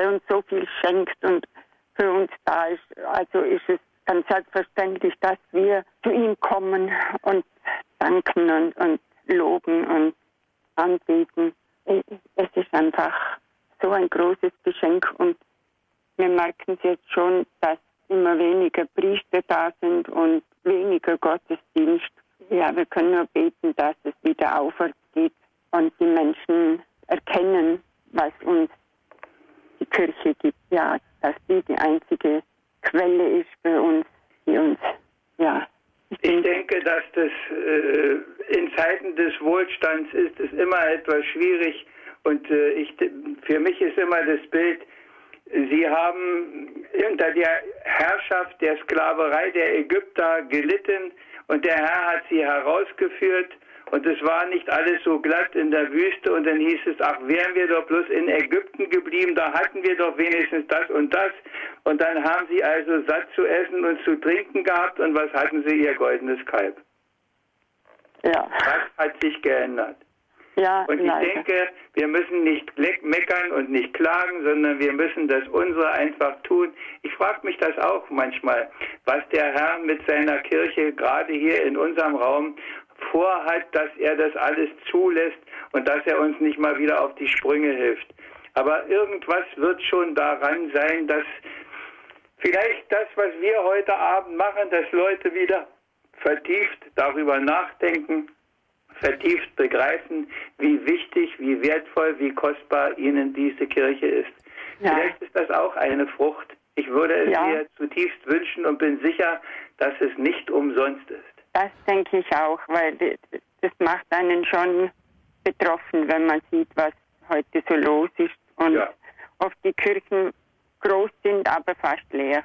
er uns so viel schenkt und für uns da ist. Also ist es ganz selbstverständlich, dass wir zu ihm kommen und danken und, und loben und anbeten. Es ist einfach so ein großes Geschenk und wir merken es jetzt schon, dass immer weniger Priester da sind und weniger Gottesdienst. Ja, wir können nur beten, dass es wieder aufwärts geht und die Menschen erkennen, was uns die Kirche gibt. Ja, dass die die einzige Quelle ist für uns, die uns, ja. Ich denke, dass das äh, in Zeiten des Wohlstands ist es immer etwas schwierig und äh, ich, für mich ist immer das Bild, Sie haben unter der Herrschaft der Sklaverei der Ägypter gelitten und der Herr hat sie herausgeführt und es war nicht alles so glatt in der Wüste und dann hieß es, ach, wären wir doch bloß in Ägypten geblieben, da hatten wir doch wenigstens das und das. Und dann haben sie also satt zu essen und zu trinken gehabt und was hatten sie? Ihr goldenes Kalb. Ja. Das hat sich geändert. Ja, und ich leider. denke, wir müssen nicht meckern und nicht klagen, sondern wir müssen das unsere einfach tun. Ich frage mich das auch manchmal, was der Herr mit seiner Kirche gerade hier in unserem Raum vorhat, dass er das alles zulässt und dass er uns nicht mal wieder auf die Sprünge hilft. Aber irgendwas wird schon daran sein, dass vielleicht das, was wir heute Abend machen, dass Leute wieder vertieft darüber nachdenken, vertieft begreifen, wie wichtig, wie wertvoll, wie kostbar ihnen diese Kirche ist. Ja. Vielleicht ist das auch eine Frucht. Ich würde es ja. mir zutiefst wünschen und bin sicher, dass es nicht umsonst ist. Das denke ich auch, weil das macht einen schon betroffen, wenn man sieht, was heute so los ist und ja. oft die Kirchen groß sind, aber fast leer.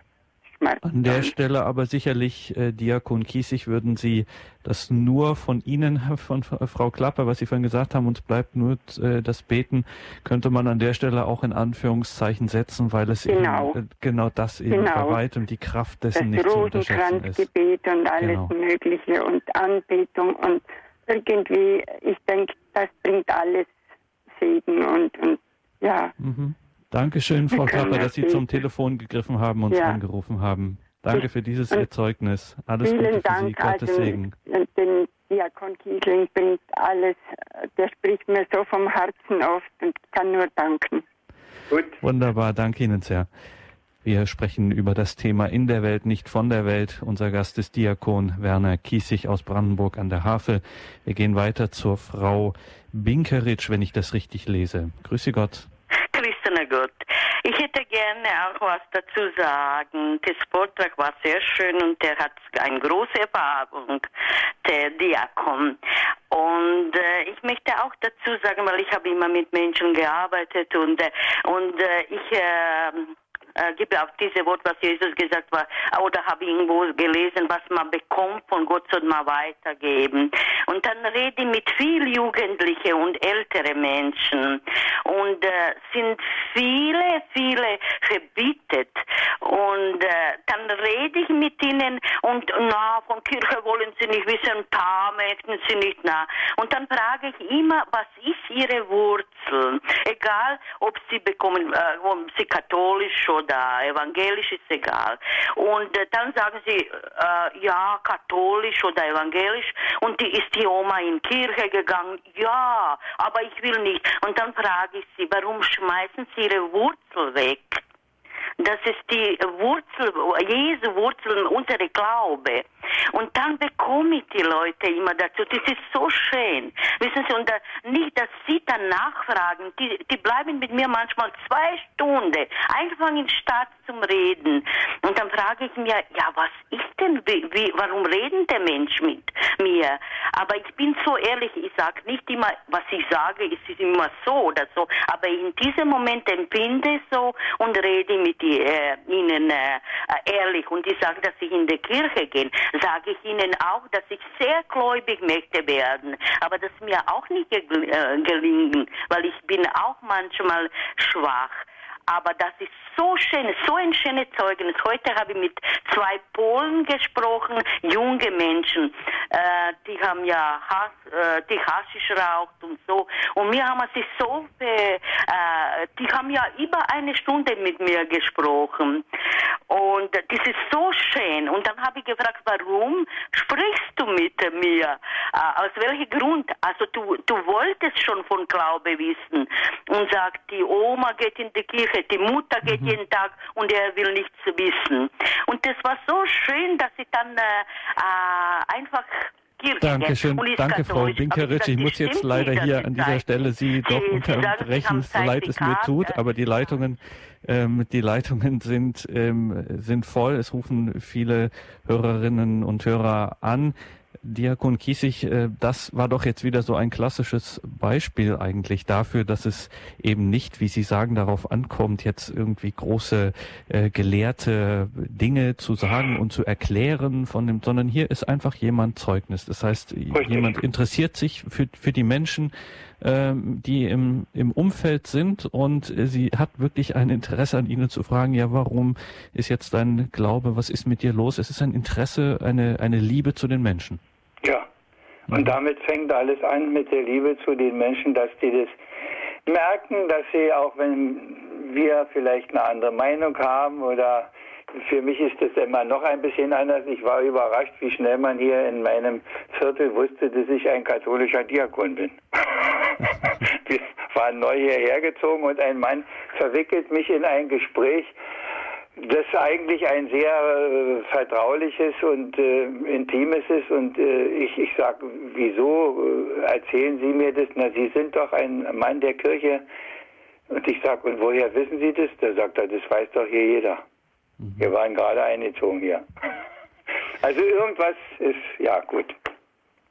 An der Stelle aber sicherlich, äh, Diakon Kiesig, würden Sie das nur von Ihnen, von Frau Klapper, was Sie vorhin gesagt haben, uns bleibt nur äh, das Beten, könnte man an der Stelle auch in Anführungszeichen setzen, weil es genau, eben, äh, genau das eben genau. bei weitem die Kraft dessen das nicht zu unterschätzen ist. Gebet und alles genau. Mögliche und Anbetung und irgendwie, ich denke, das bringt alles Segen und, und ja. Mhm. Dankeschön, Frau Klapper, dass Sie zum Telefon gegriffen haben und ja. angerufen haben. Danke für dieses Erzeugnis. Alles Gute für Dank, Sie. Gottes also, Segen. Den Diakon Kiesling bringt alles. Der spricht mir so vom Herzen oft und kann nur danken. Gut. Wunderbar, danke Ihnen sehr. Wir sprechen über das Thema in der Welt, nicht von der Welt. Unser Gast ist Diakon Werner Kiesig aus Brandenburg an der Havel. Wir gehen weiter zur Frau Binkeritsch, wenn ich das richtig lese. Grüße Gott. Gott. Ich hätte gerne auch was dazu sagen. Das Vortrag war sehr schön und der hat eine große Erfahrung, der Diakon. Und äh, ich möchte auch dazu sagen, weil ich habe immer mit Menschen gearbeitet und, äh, und äh, ich äh, äh, gebe auf diese Wort, was Jesus gesagt hat, oder habe irgendwo gelesen, was man bekommt von Gott, soll man weitergeben. Und dann rede ich mit viel Jugendliche und ältere Menschen und äh, sind viele, viele verbietet. Und äh, dann rede ich mit ihnen und na, von Kirche wollen sie nicht wissen, paar möchten sie nicht na. Und dann frage ich immer, was ist ihre Wurzel? Egal, ob sie bekommen, äh, ob sie katholisch oder oder evangelisch ist egal. Und dann sagen sie, äh, ja, katholisch oder evangelisch. Und die ist die Oma in Kirche gegangen. Ja, aber ich will nicht. Und dann frage ich sie, warum schmeißen sie ihre Wurzel weg? Das ist die Wurzel, Jesu Wurzel, unsere Glaube. Und dann bekomme ich die Leute immer dazu. Das ist so schön. Wissen Sie, und da, nicht, dass Sie dann nachfragen. Die, die bleiben mit mir manchmal zwei Stunden, einfach in Stadt zum Reden. Und dann frage ich mir, ja, was ist denn, wie, wie, warum reden der Mensch mit mir? Aber ich bin so ehrlich, ich sage nicht immer, was ich sage, ist immer so oder so. Aber in diesem Moment empfinde ich so und rede mit die, äh, Ihnen äh, ehrlich. Und ich sage, dass ich in die Kirche gehe, sage ich Ihnen auch, dass ich sehr gläubig möchte werden. Aber das mir auch nicht äh, gelingen, weil ich bin auch manchmal schwach. Aber das ist so schön, so ein schönes Zeugnis. Heute habe ich mit zwei Polen gesprochen, junge Menschen. Äh, die haben ja Hass, äh, die Haschisch raucht und so. Und wir haben sich so, äh, die haben ja über eine Stunde mit mir gesprochen. Und das ist so schön. Und dann habe ich gefragt, warum sprichst du mit mir? Äh, aus welchem Grund? Also du, du wolltest schon von Glaube wissen. Und sagt, die Oma geht in die Kirche, die Mutter geht mhm. jeden Tag und er will nichts wissen. Und das war so schön, dass ich dann äh, äh einfach Dankeschön. Danke, Frau Winkeritsch. Ich muss jetzt leider hier an dieser Stelle Sie doch unterbrechen, so leid es mir tut, aber die Leitungen, ähm, die Leitungen sind, ähm, sind voll. Es rufen viele Hörerinnen und Hörer an. Diakon Kiesig, äh, das war doch jetzt wieder so ein klassisches Beispiel eigentlich dafür, dass es eben nicht, wie Sie sagen, darauf ankommt, jetzt irgendwie große äh, gelehrte Dinge zu sagen und zu erklären von dem, sondern hier ist einfach jemand Zeugnis. Das heißt, Richtig. jemand interessiert sich für, für die Menschen, ähm, die im, im Umfeld sind und sie hat wirklich ein Interesse an ihnen zu fragen, ja, warum ist jetzt dein Glaube, was ist mit dir los? Es ist ein Interesse, eine, eine Liebe zu den Menschen. Ja, und mhm. damit fängt alles an mit der Liebe zu den Menschen, dass die das merken, dass sie auch wenn wir vielleicht eine andere Meinung haben oder für mich ist das immer noch ein bisschen anders. Ich war überrascht, wie schnell man hier in meinem Viertel wusste, dass ich ein katholischer Diakon bin. Wir waren neu hierher gezogen und ein Mann verwickelt mich in ein Gespräch, das eigentlich ein sehr äh, vertrauliches und äh, intimes ist. Und äh, ich, ich sage, wieso äh, erzählen Sie mir das? Na, Sie sind doch ein Mann der Kirche. Und ich sage, und woher wissen Sie das? Da sagt er, das weiß doch hier jeder. Mhm. Wir waren gerade eingezogen hier. Also irgendwas ist, ja gut.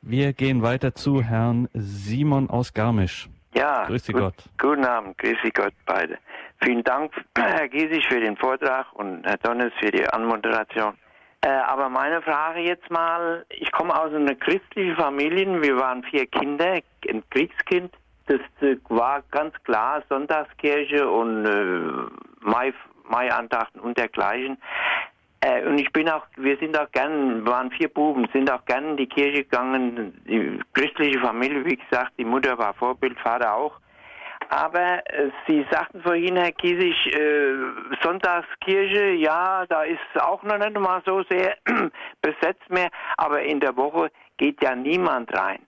Wir gehen weiter zu Herrn Simon aus Garmisch. Ja, grüß gut, Gott. Guten Abend, grüß Gott beide. Vielen Dank, Herr Giesig, für den Vortrag und Herr Donnes für die Anmoderation. Äh, aber meine Frage jetzt mal, ich komme aus einer christlichen Familie, wir waren vier Kinder, ein Kriegskind. Das äh, war ganz klar Sonntagskirche und äh, Mai, Maiandachten und dergleichen. Äh, und ich bin auch, wir sind auch gern, waren vier Buben, sind auch gern in die Kirche gegangen. Die christliche Familie, wie gesagt, die Mutter war Vorbild, Vater auch. Aber äh, Sie sagten vorhin, Herr Kiesig, äh, Sonntagskirche, ja, da ist auch noch nicht mal so sehr besetzt mehr, aber in der Woche geht ja niemand rein.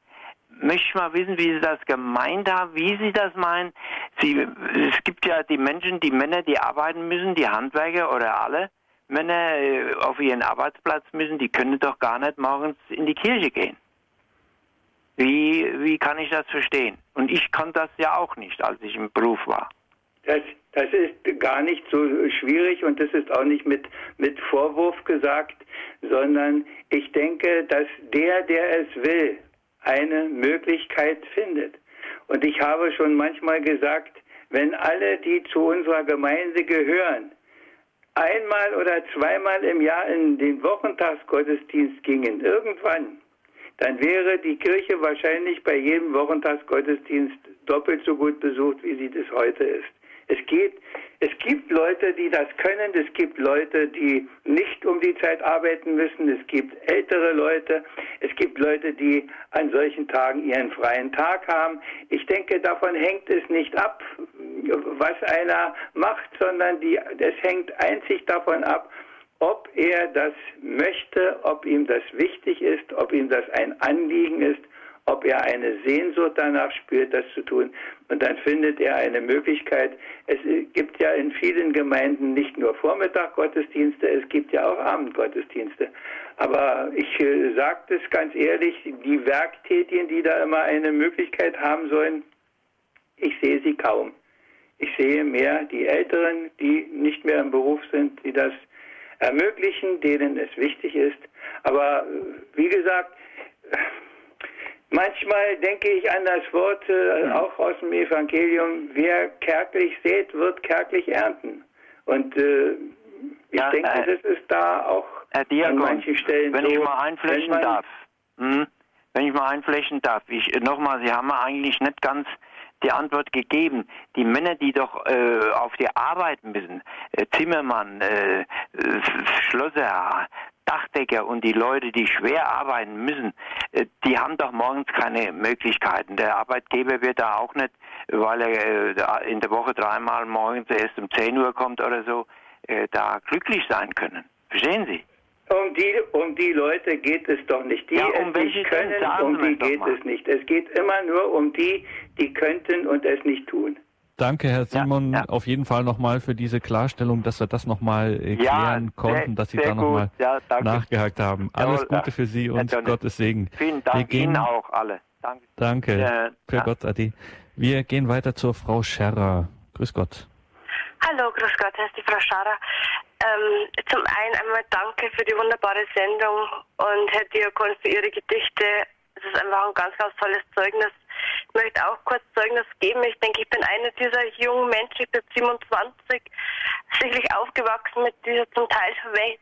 Möchte ich mal wissen, wie Sie das gemeint haben, wie Sie das meinen. Sie, es gibt ja die Menschen, die Männer, die arbeiten müssen, die Handwerker oder alle. Männer äh, auf ihren Arbeitsplatz müssen, die können doch gar nicht morgens in die Kirche gehen. Wie, wie kann ich das verstehen? Und ich konnte das ja auch nicht, als ich im Beruf war. Das, das ist gar nicht so schwierig und das ist auch nicht mit, mit Vorwurf gesagt, sondern ich denke, dass der, der es will, eine Möglichkeit findet. Und ich habe schon manchmal gesagt, wenn alle, die zu unserer Gemeinde gehören, einmal oder zweimal im Jahr in den Wochentagsgottesdienst gingen, irgendwann, dann wäre die Kirche wahrscheinlich bei jedem Wochentagsgottesdienst doppelt so gut besucht, wie sie das heute ist. Es geht, es gibt Leute, die das können, es gibt Leute, die nicht um die Zeit arbeiten müssen, es gibt ältere Leute, es gibt Leute, die an solchen Tagen ihren freien Tag haben. Ich denke, davon hängt es nicht ab, was einer macht, sondern die, es hängt einzig davon ab, ob er das möchte, ob ihm das wichtig ist, ob ihm das ein Anliegen ist, ob er eine Sehnsucht danach spürt, das zu tun. Und dann findet er eine Möglichkeit. Es gibt ja in vielen Gemeinden nicht nur Vormittag-Gottesdienste, es gibt ja auch Abendgottesdienste. Aber ich äh, sage das ganz ehrlich, die Werktätigen, die da immer eine Möglichkeit haben sollen, ich sehe sie kaum. Ich sehe mehr die Älteren, die nicht mehr im Beruf sind, die das ermöglichen, denen es wichtig ist. Aber äh, wie gesagt, manchmal denke ich an das Wort äh, auch aus dem Evangelium, wer kärglich sät, wird kärglich ernten. Und äh, ich ja, denke, äh, das ist da auch Diakon, an manchen Stellen wenn so. Ich mal einflächen darf. Hm? Wenn ich mal einflächen darf. Ich, nochmal, Sie haben eigentlich nicht ganz die Antwort gegeben. Die Männer, die doch äh, auf die Arbeit müssen, äh, Zimmermann, äh, Schlosser, Dachdecker und die Leute, die schwer arbeiten müssen, äh, die haben doch morgens keine Möglichkeiten. Der Arbeitgeber wird da auch nicht, weil er äh, in der Woche dreimal morgens erst um 10 Uhr kommt oder so, äh, da glücklich sein können. Verstehen Sie? Um die, um die Leute geht es doch nicht. Die ja, um es nicht können, um die geht es nicht. Es geht immer nur um die, die könnten und es nicht tun. Danke, Herr Simon, ja, ja. auf jeden Fall nochmal für diese Klarstellung, dass wir das nochmal äh, klären ja, konnten, dass Sie da nochmal ja, nachgehakt haben. Alles Gute für Sie und Gottes Segen. Vielen Dank wir gehen, Ihnen auch alle. Danke. Danke. für Gott, Adi. Wir gehen weiter zur Frau Scherrer. Grüß Gott. Hallo, grüß Gott, hier ist die Frau Scherrer. Ähm, zum einen einmal danke für die wunderbare Sendung und Herr Diakon für Ihre Gedichte. Es ist einfach ein ganz, ganz tolles Zeugnis ich möchte auch kurz Zeugnis geben. Ich denke, ich bin eine dieser jungen Menschen, ich bin 27, sicherlich aufgewachsen mit dieser zum Teil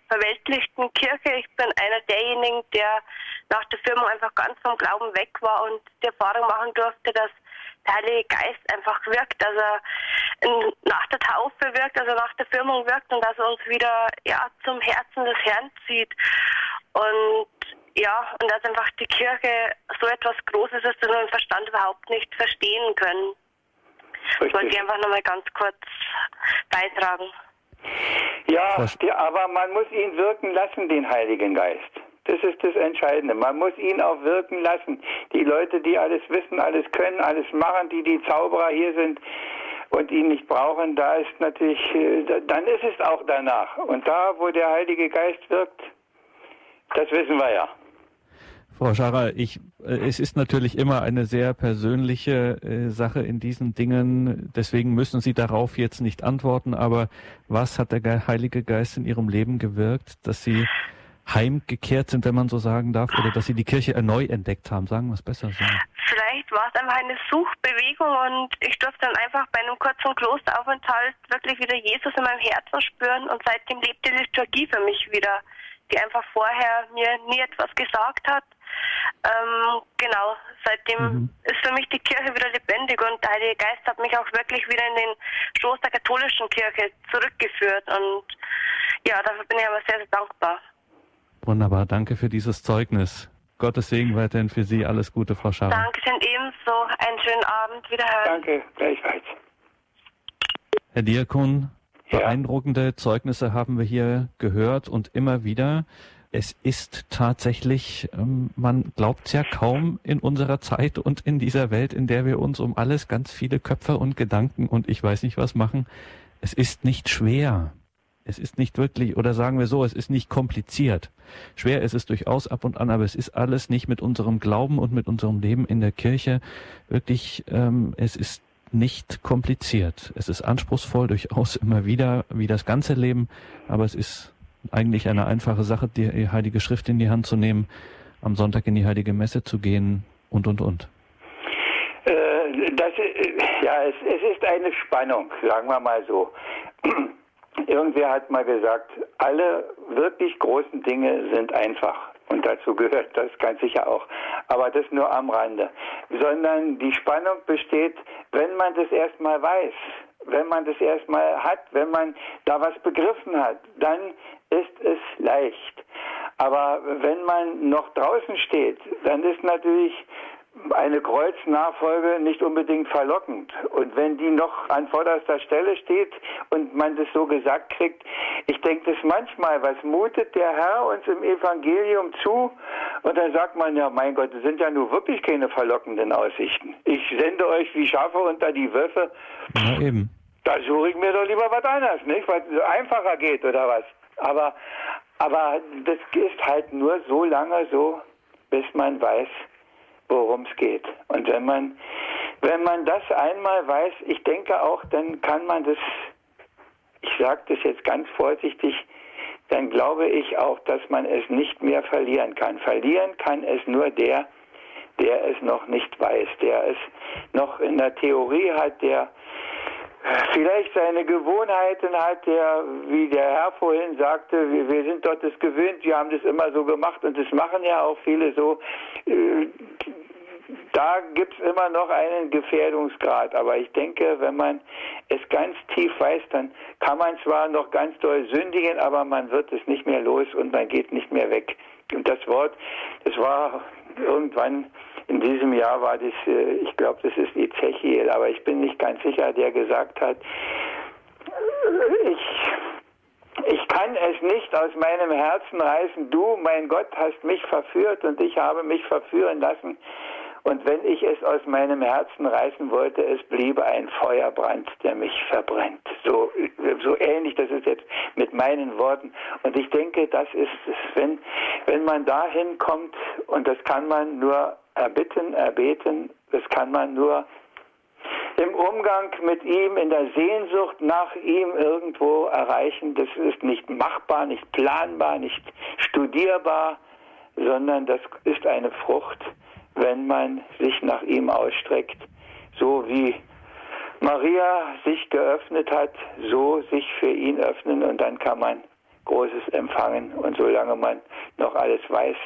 verweltlichten Kirche. Ich bin einer derjenigen, der nach der Firmung einfach ganz vom Glauben weg war und die Erfahrung machen durfte, dass der Heilige Geist einfach wirkt, also nach der Taufe wirkt, also nach der Firmung wirkt und dass er uns wieder ja zum Herzen des Herrn zieht. Und ja, und dass einfach die Kirche so etwas Großes ist, dass wir im Verstand überhaupt nicht verstehen können. Richtig. Wollte ich einfach nochmal ganz kurz beitragen. Ja, aber man muss ihn wirken lassen, den Heiligen Geist. Das ist das Entscheidende. Man muss ihn auch wirken lassen. Die Leute, die alles wissen, alles können, alles machen, die die Zauberer hier sind und ihn nicht brauchen, da ist natürlich, äh, dann ist es auch danach. Und da, wo der Heilige Geist wirkt, das wissen wir ja. Frau Scharrer, ich, äh, es ist natürlich immer eine sehr persönliche äh, Sache in diesen Dingen. Deswegen müssen Sie darauf jetzt nicht antworten. Aber was hat der Heilige Geist in Ihrem Leben gewirkt, dass Sie heimgekehrt sind, wenn man so sagen darf, oder dass Sie die Kirche erneut entdeckt haben? Sagen wir es besser so. Vielleicht war es einfach eine Suchbewegung und ich durfte dann einfach bei einem kurzen Klosteraufenthalt wirklich wieder Jesus in meinem Herzen spüren und seitdem lebt die Liturgie für mich wieder, die einfach vorher mir nie etwas gesagt hat ähm, genau, seitdem mhm. ist für mich die Kirche wieder lebendig und der Heilige Geist hat mich auch wirklich wieder in den Schoß der katholischen Kirche zurückgeführt und ja, dafür bin ich aber sehr, sehr dankbar. Wunderbar, danke für dieses Zeugnis. Gottes Segen weiterhin für Sie. Alles Gute, Frau Scharrer. Dankeschön ebenso. Einen schönen Abend. Wiederhören. Danke, gleichfalls. Herr Diakon, beeindruckende Zeugnisse haben wir hier gehört und immer wieder es ist tatsächlich, ähm, man glaubt ja kaum in unserer Zeit und in dieser Welt, in der wir uns um alles ganz viele Köpfe und Gedanken und ich weiß nicht was machen. Es ist nicht schwer. Es ist nicht wirklich, oder sagen wir so, es ist nicht kompliziert. Schwer ist es durchaus ab und an, aber es ist alles nicht mit unserem Glauben und mit unserem Leben in der Kirche wirklich, ähm, es ist nicht kompliziert. Es ist anspruchsvoll durchaus immer wieder, wie das ganze Leben, aber es ist eigentlich eine einfache Sache, die Heilige Schrift in die Hand zu nehmen, am Sonntag in die Heilige Messe zu gehen und, und, und. Äh, das, ja, es, es ist eine Spannung, sagen wir mal so. Irgendwer hat mal gesagt, alle wirklich großen Dinge sind einfach. Und dazu gehört das ganz sicher auch. Aber das nur am Rande. Sondern die Spannung besteht, wenn man das erstmal weiß, wenn man das erstmal hat, wenn man da was begriffen hat, dann ist es leicht. Aber wenn man noch draußen steht, dann ist natürlich eine Kreuznachfolge nicht unbedingt verlockend. Und wenn die noch an vorderster Stelle steht und man das so gesagt kriegt, ich denke das manchmal, was mutet der Herr uns im Evangelium zu? Und dann sagt man, ja mein Gott, das sind ja nur wirklich keine verlockenden Aussichten. Ich sende euch wie Schafe unter die Wölfe. Ja, eben. Da suche ich mir doch lieber was anderes, nicht? Was einfacher geht oder was. Aber, aber das ist halt nur so lange so, bis man weiß, worum es geht. Und wenn man, wenn man das einmal weiß, ich denke auch, dann kann man das, ich sage das jetzt ganz vorsichtig, dann glaube ich auch, dass man es nicht mehr verlieren kann. Verlieren kann es nur der, der es noch nicht weiß, der es noch in der Theorie hat, der vielleicht seine Gewohnheiten hat, der, wie der Herr vorhin sagte, wir, wir sind dort das gewöhnt, wir haben das immer so gemacht und das machen ja auch viele so. Äh, da gibt es immer noch einen Gefährdungsgrad, aber ich denke, wenn man es ganz tief weiß, dann kann man zwar noch ganz doll sündigen, aber man wird es nicht mehr los und man geht nicht mehr weg. Und das Wort, das war irgendwann in diesem Jahr war das, äh, ich glaube, das ist Ezechiel, aber ich bin nicht ganz sicher, der gesagt hat, ich, ich kann es nicht aus meinem Herzen reißen. Du, mein Gott, hast mich verführt und ich habe mich verführen lassen. Und wenn ich es aus meinem Herzen reißen wollte, es bliebe ein Feuerbrand, der mich verbrennt. So, so ähnlich, das ist jetzt mit meinen Worten. Und ich denke, das ist es, wenn, wenn man dahin kommt, und das kann man nur erbitten, erbeten, das kann man nur im Umgang mit ihm, in der Sehnsucht nach ihm irgendwo erreichen. Das ist nicht machbar, nicht planbar, nicht studierbar, sondern das ist eine Frucht, wenn man sich nach ihm ausstreckt, so wie Maria sich geöffnet hat, so sich für ihn öffnen und dann kann man Großes empfangen. Und solange man noch alles weiß,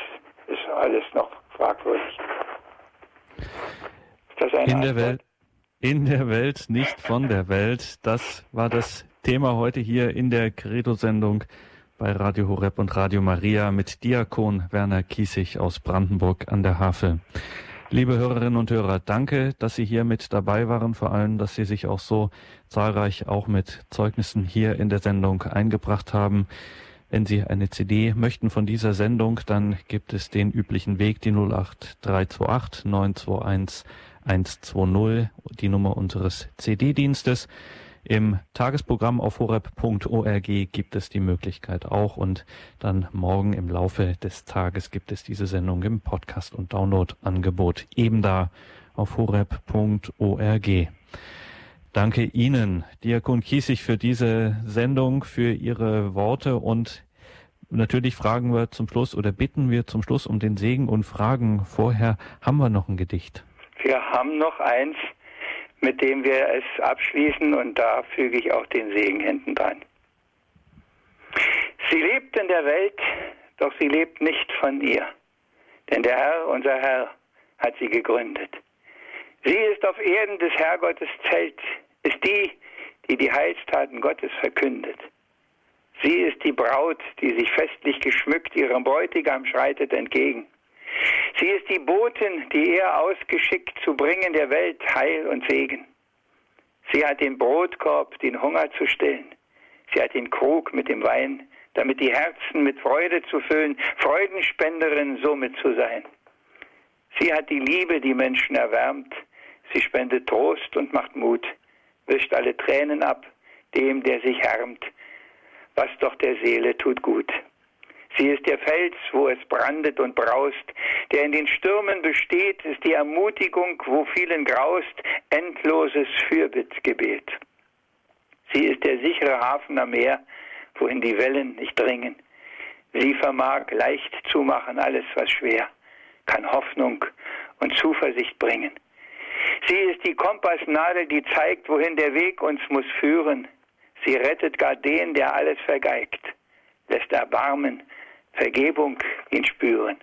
ist alles noch fragwürdig. in der Welt, in der Welt, nicht von der Welt. Das war das Thema heute hier in der Credo-Sendung bei Radio Horeb und Radio Maria mit Diakon Werner Kiesig aus Brandenburg an der Havel. Liebe Hörerinnen und Hörer, danke, dass Sie hier mit dabei waren, vor allem, dass Sie sich auch so zahlreich auch mit Zeugnissen hier in der Sendung eingebracht haben. Wenn Sie eine CD möchten von dieser Sendung, dann gibt es den üblichen Weg, die 08328 921 120, die Nummer unseres CD-Dienstes. Im Tagesprogramm auf horeb.org gibt es die Möglichkeit auch und dann morgen im Laufe des Tages gibt es diese Sendung im Podcast- und Download-Angebot eben da auf horeb.org. Danke Ihnen, Diakon Kiesig, für diese Sendung, für Ihre Worte und natürlich fragen wir zum Schluss oder bitten wir zum Schluss um den Segen und fragen vorher, haben wir noch ein Gedicht? Wir haben noch eins, mit dem wir es abschließen und da füge ich auch den Segen hinten dran. Sie lebt in der Welt, doch sie lebt nicht von ihr, denn der Herr, unser Herr, hat sie gegründet. Sie ist auf Erden des Herrgottes Zelt, ist die, die die Heilstaten Gottes verkündet. Sie ist die Braut, die sich festlich geschmückt ihrem Bräutigam schreitet entgegen. Sie ist die Botin, die er ausgeschickt zu bringen der Welt Heil und Segen. Sie hat den Brotkorb, den Hunger zu stillen. Sie hat den Krug mit dem Wein, damit die Herzen mit Freude zu füllen, Freudenspenderin somit zu sein. Sie hat die Liebe, die Menschen erwärmt. Sie spendet Trost und macht Mut, wischt alle Tränen ab, dem, der sich härmt, was doch der Seele tut gut. Sie ist der Fels, wo es brandet und braust, der in den Stürmen besteht, ist die Ermutigung, wo vielen graust, endloses Fürbittgebet. Sie ist der sichere Hafen am Meer, wohin die Wellen nicht dringen. Sie vermag leicht zu machen alles, was schwer, kann Hoffnung und Zuversicht bringen. Sie ist die Kompassnadel, die zeigt, wohin der Weg uns muss führen. Sie rettet gar den, der alles vergeigt, lässt Erbarmen Vergebung ihn spüren.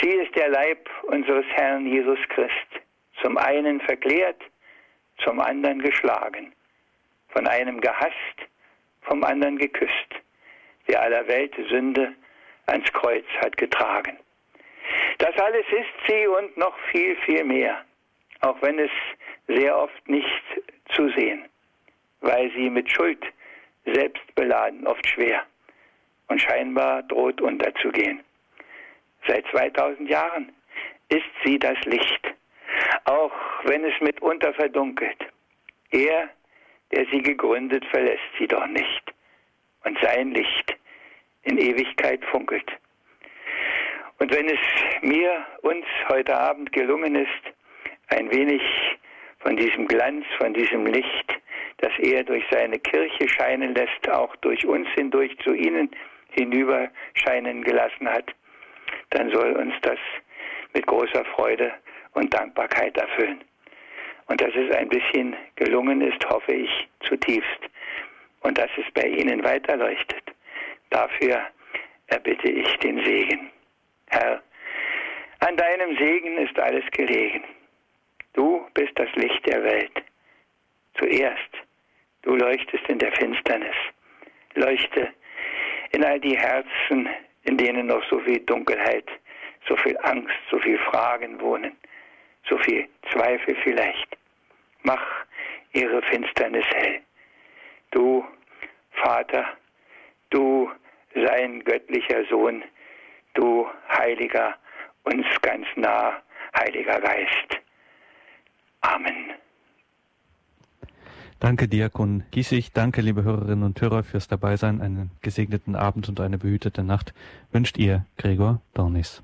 Sie ist der Leib unseres Herrn Jesus Christ, zum einen verklärt, zum anderen geschlagen, von einem gehasst, vom anderen geküsst, der aller Welt Sünde ans Kreuz hat getragen. Da Das alles ist sie und noch viel, viel mehr, auch wenn es sehr oft nicht zu sehen, weil sie mit Schuld selbst beladen oft schwer und scheinbar droht unterzugehen. Seit 2000 Jahren ist sie das Licht, auch wenn es mitunter verdunkelt. Er, der sie gegründet, verlässt sie doch nicht. Und sein Licht in Ewigkeit funkelt. Und wenn es mir, uns heute Abend gelungen ist, ein wenig von diesem Glanz, von diesem Licht, das er durch seine Kirche scheinen lässt, auch durch uns hindurch zu ihnen hinüber scheinen gelassen hat, dann soll uns das mit großer Freude und Dankbarkeit erfüllen. Und dass es ein bisschen gelungen ist, hoffe ich zutiefst. Und dass es bei Ihnen weiterleuchtet. Dafür erbitte ich den Segen. Herr, an deinem Segen ist alles gelegen. Du bist das Licht der Welt. Zuerst, du leuchtest in der Finsternis. Leuchte in all die Herzen, in denen noch so viel Dunkelheit, so viel Angst, so viel Fragen wohnen, so viel Zweifel vielleicht. Mach ihre Finsternis hell. Du, Vater, du, sein göttlicher Sohn, du Heiliger, uns ganz nah, Heiliger Geist. Amen. Danke, Diakon Giesig. Danke, liebe Hörerinnen und Hörer, fürs Dabeisein. Einen gesegneten Abend und eine behütete Nacht wünscht ihr Gregor Dornis.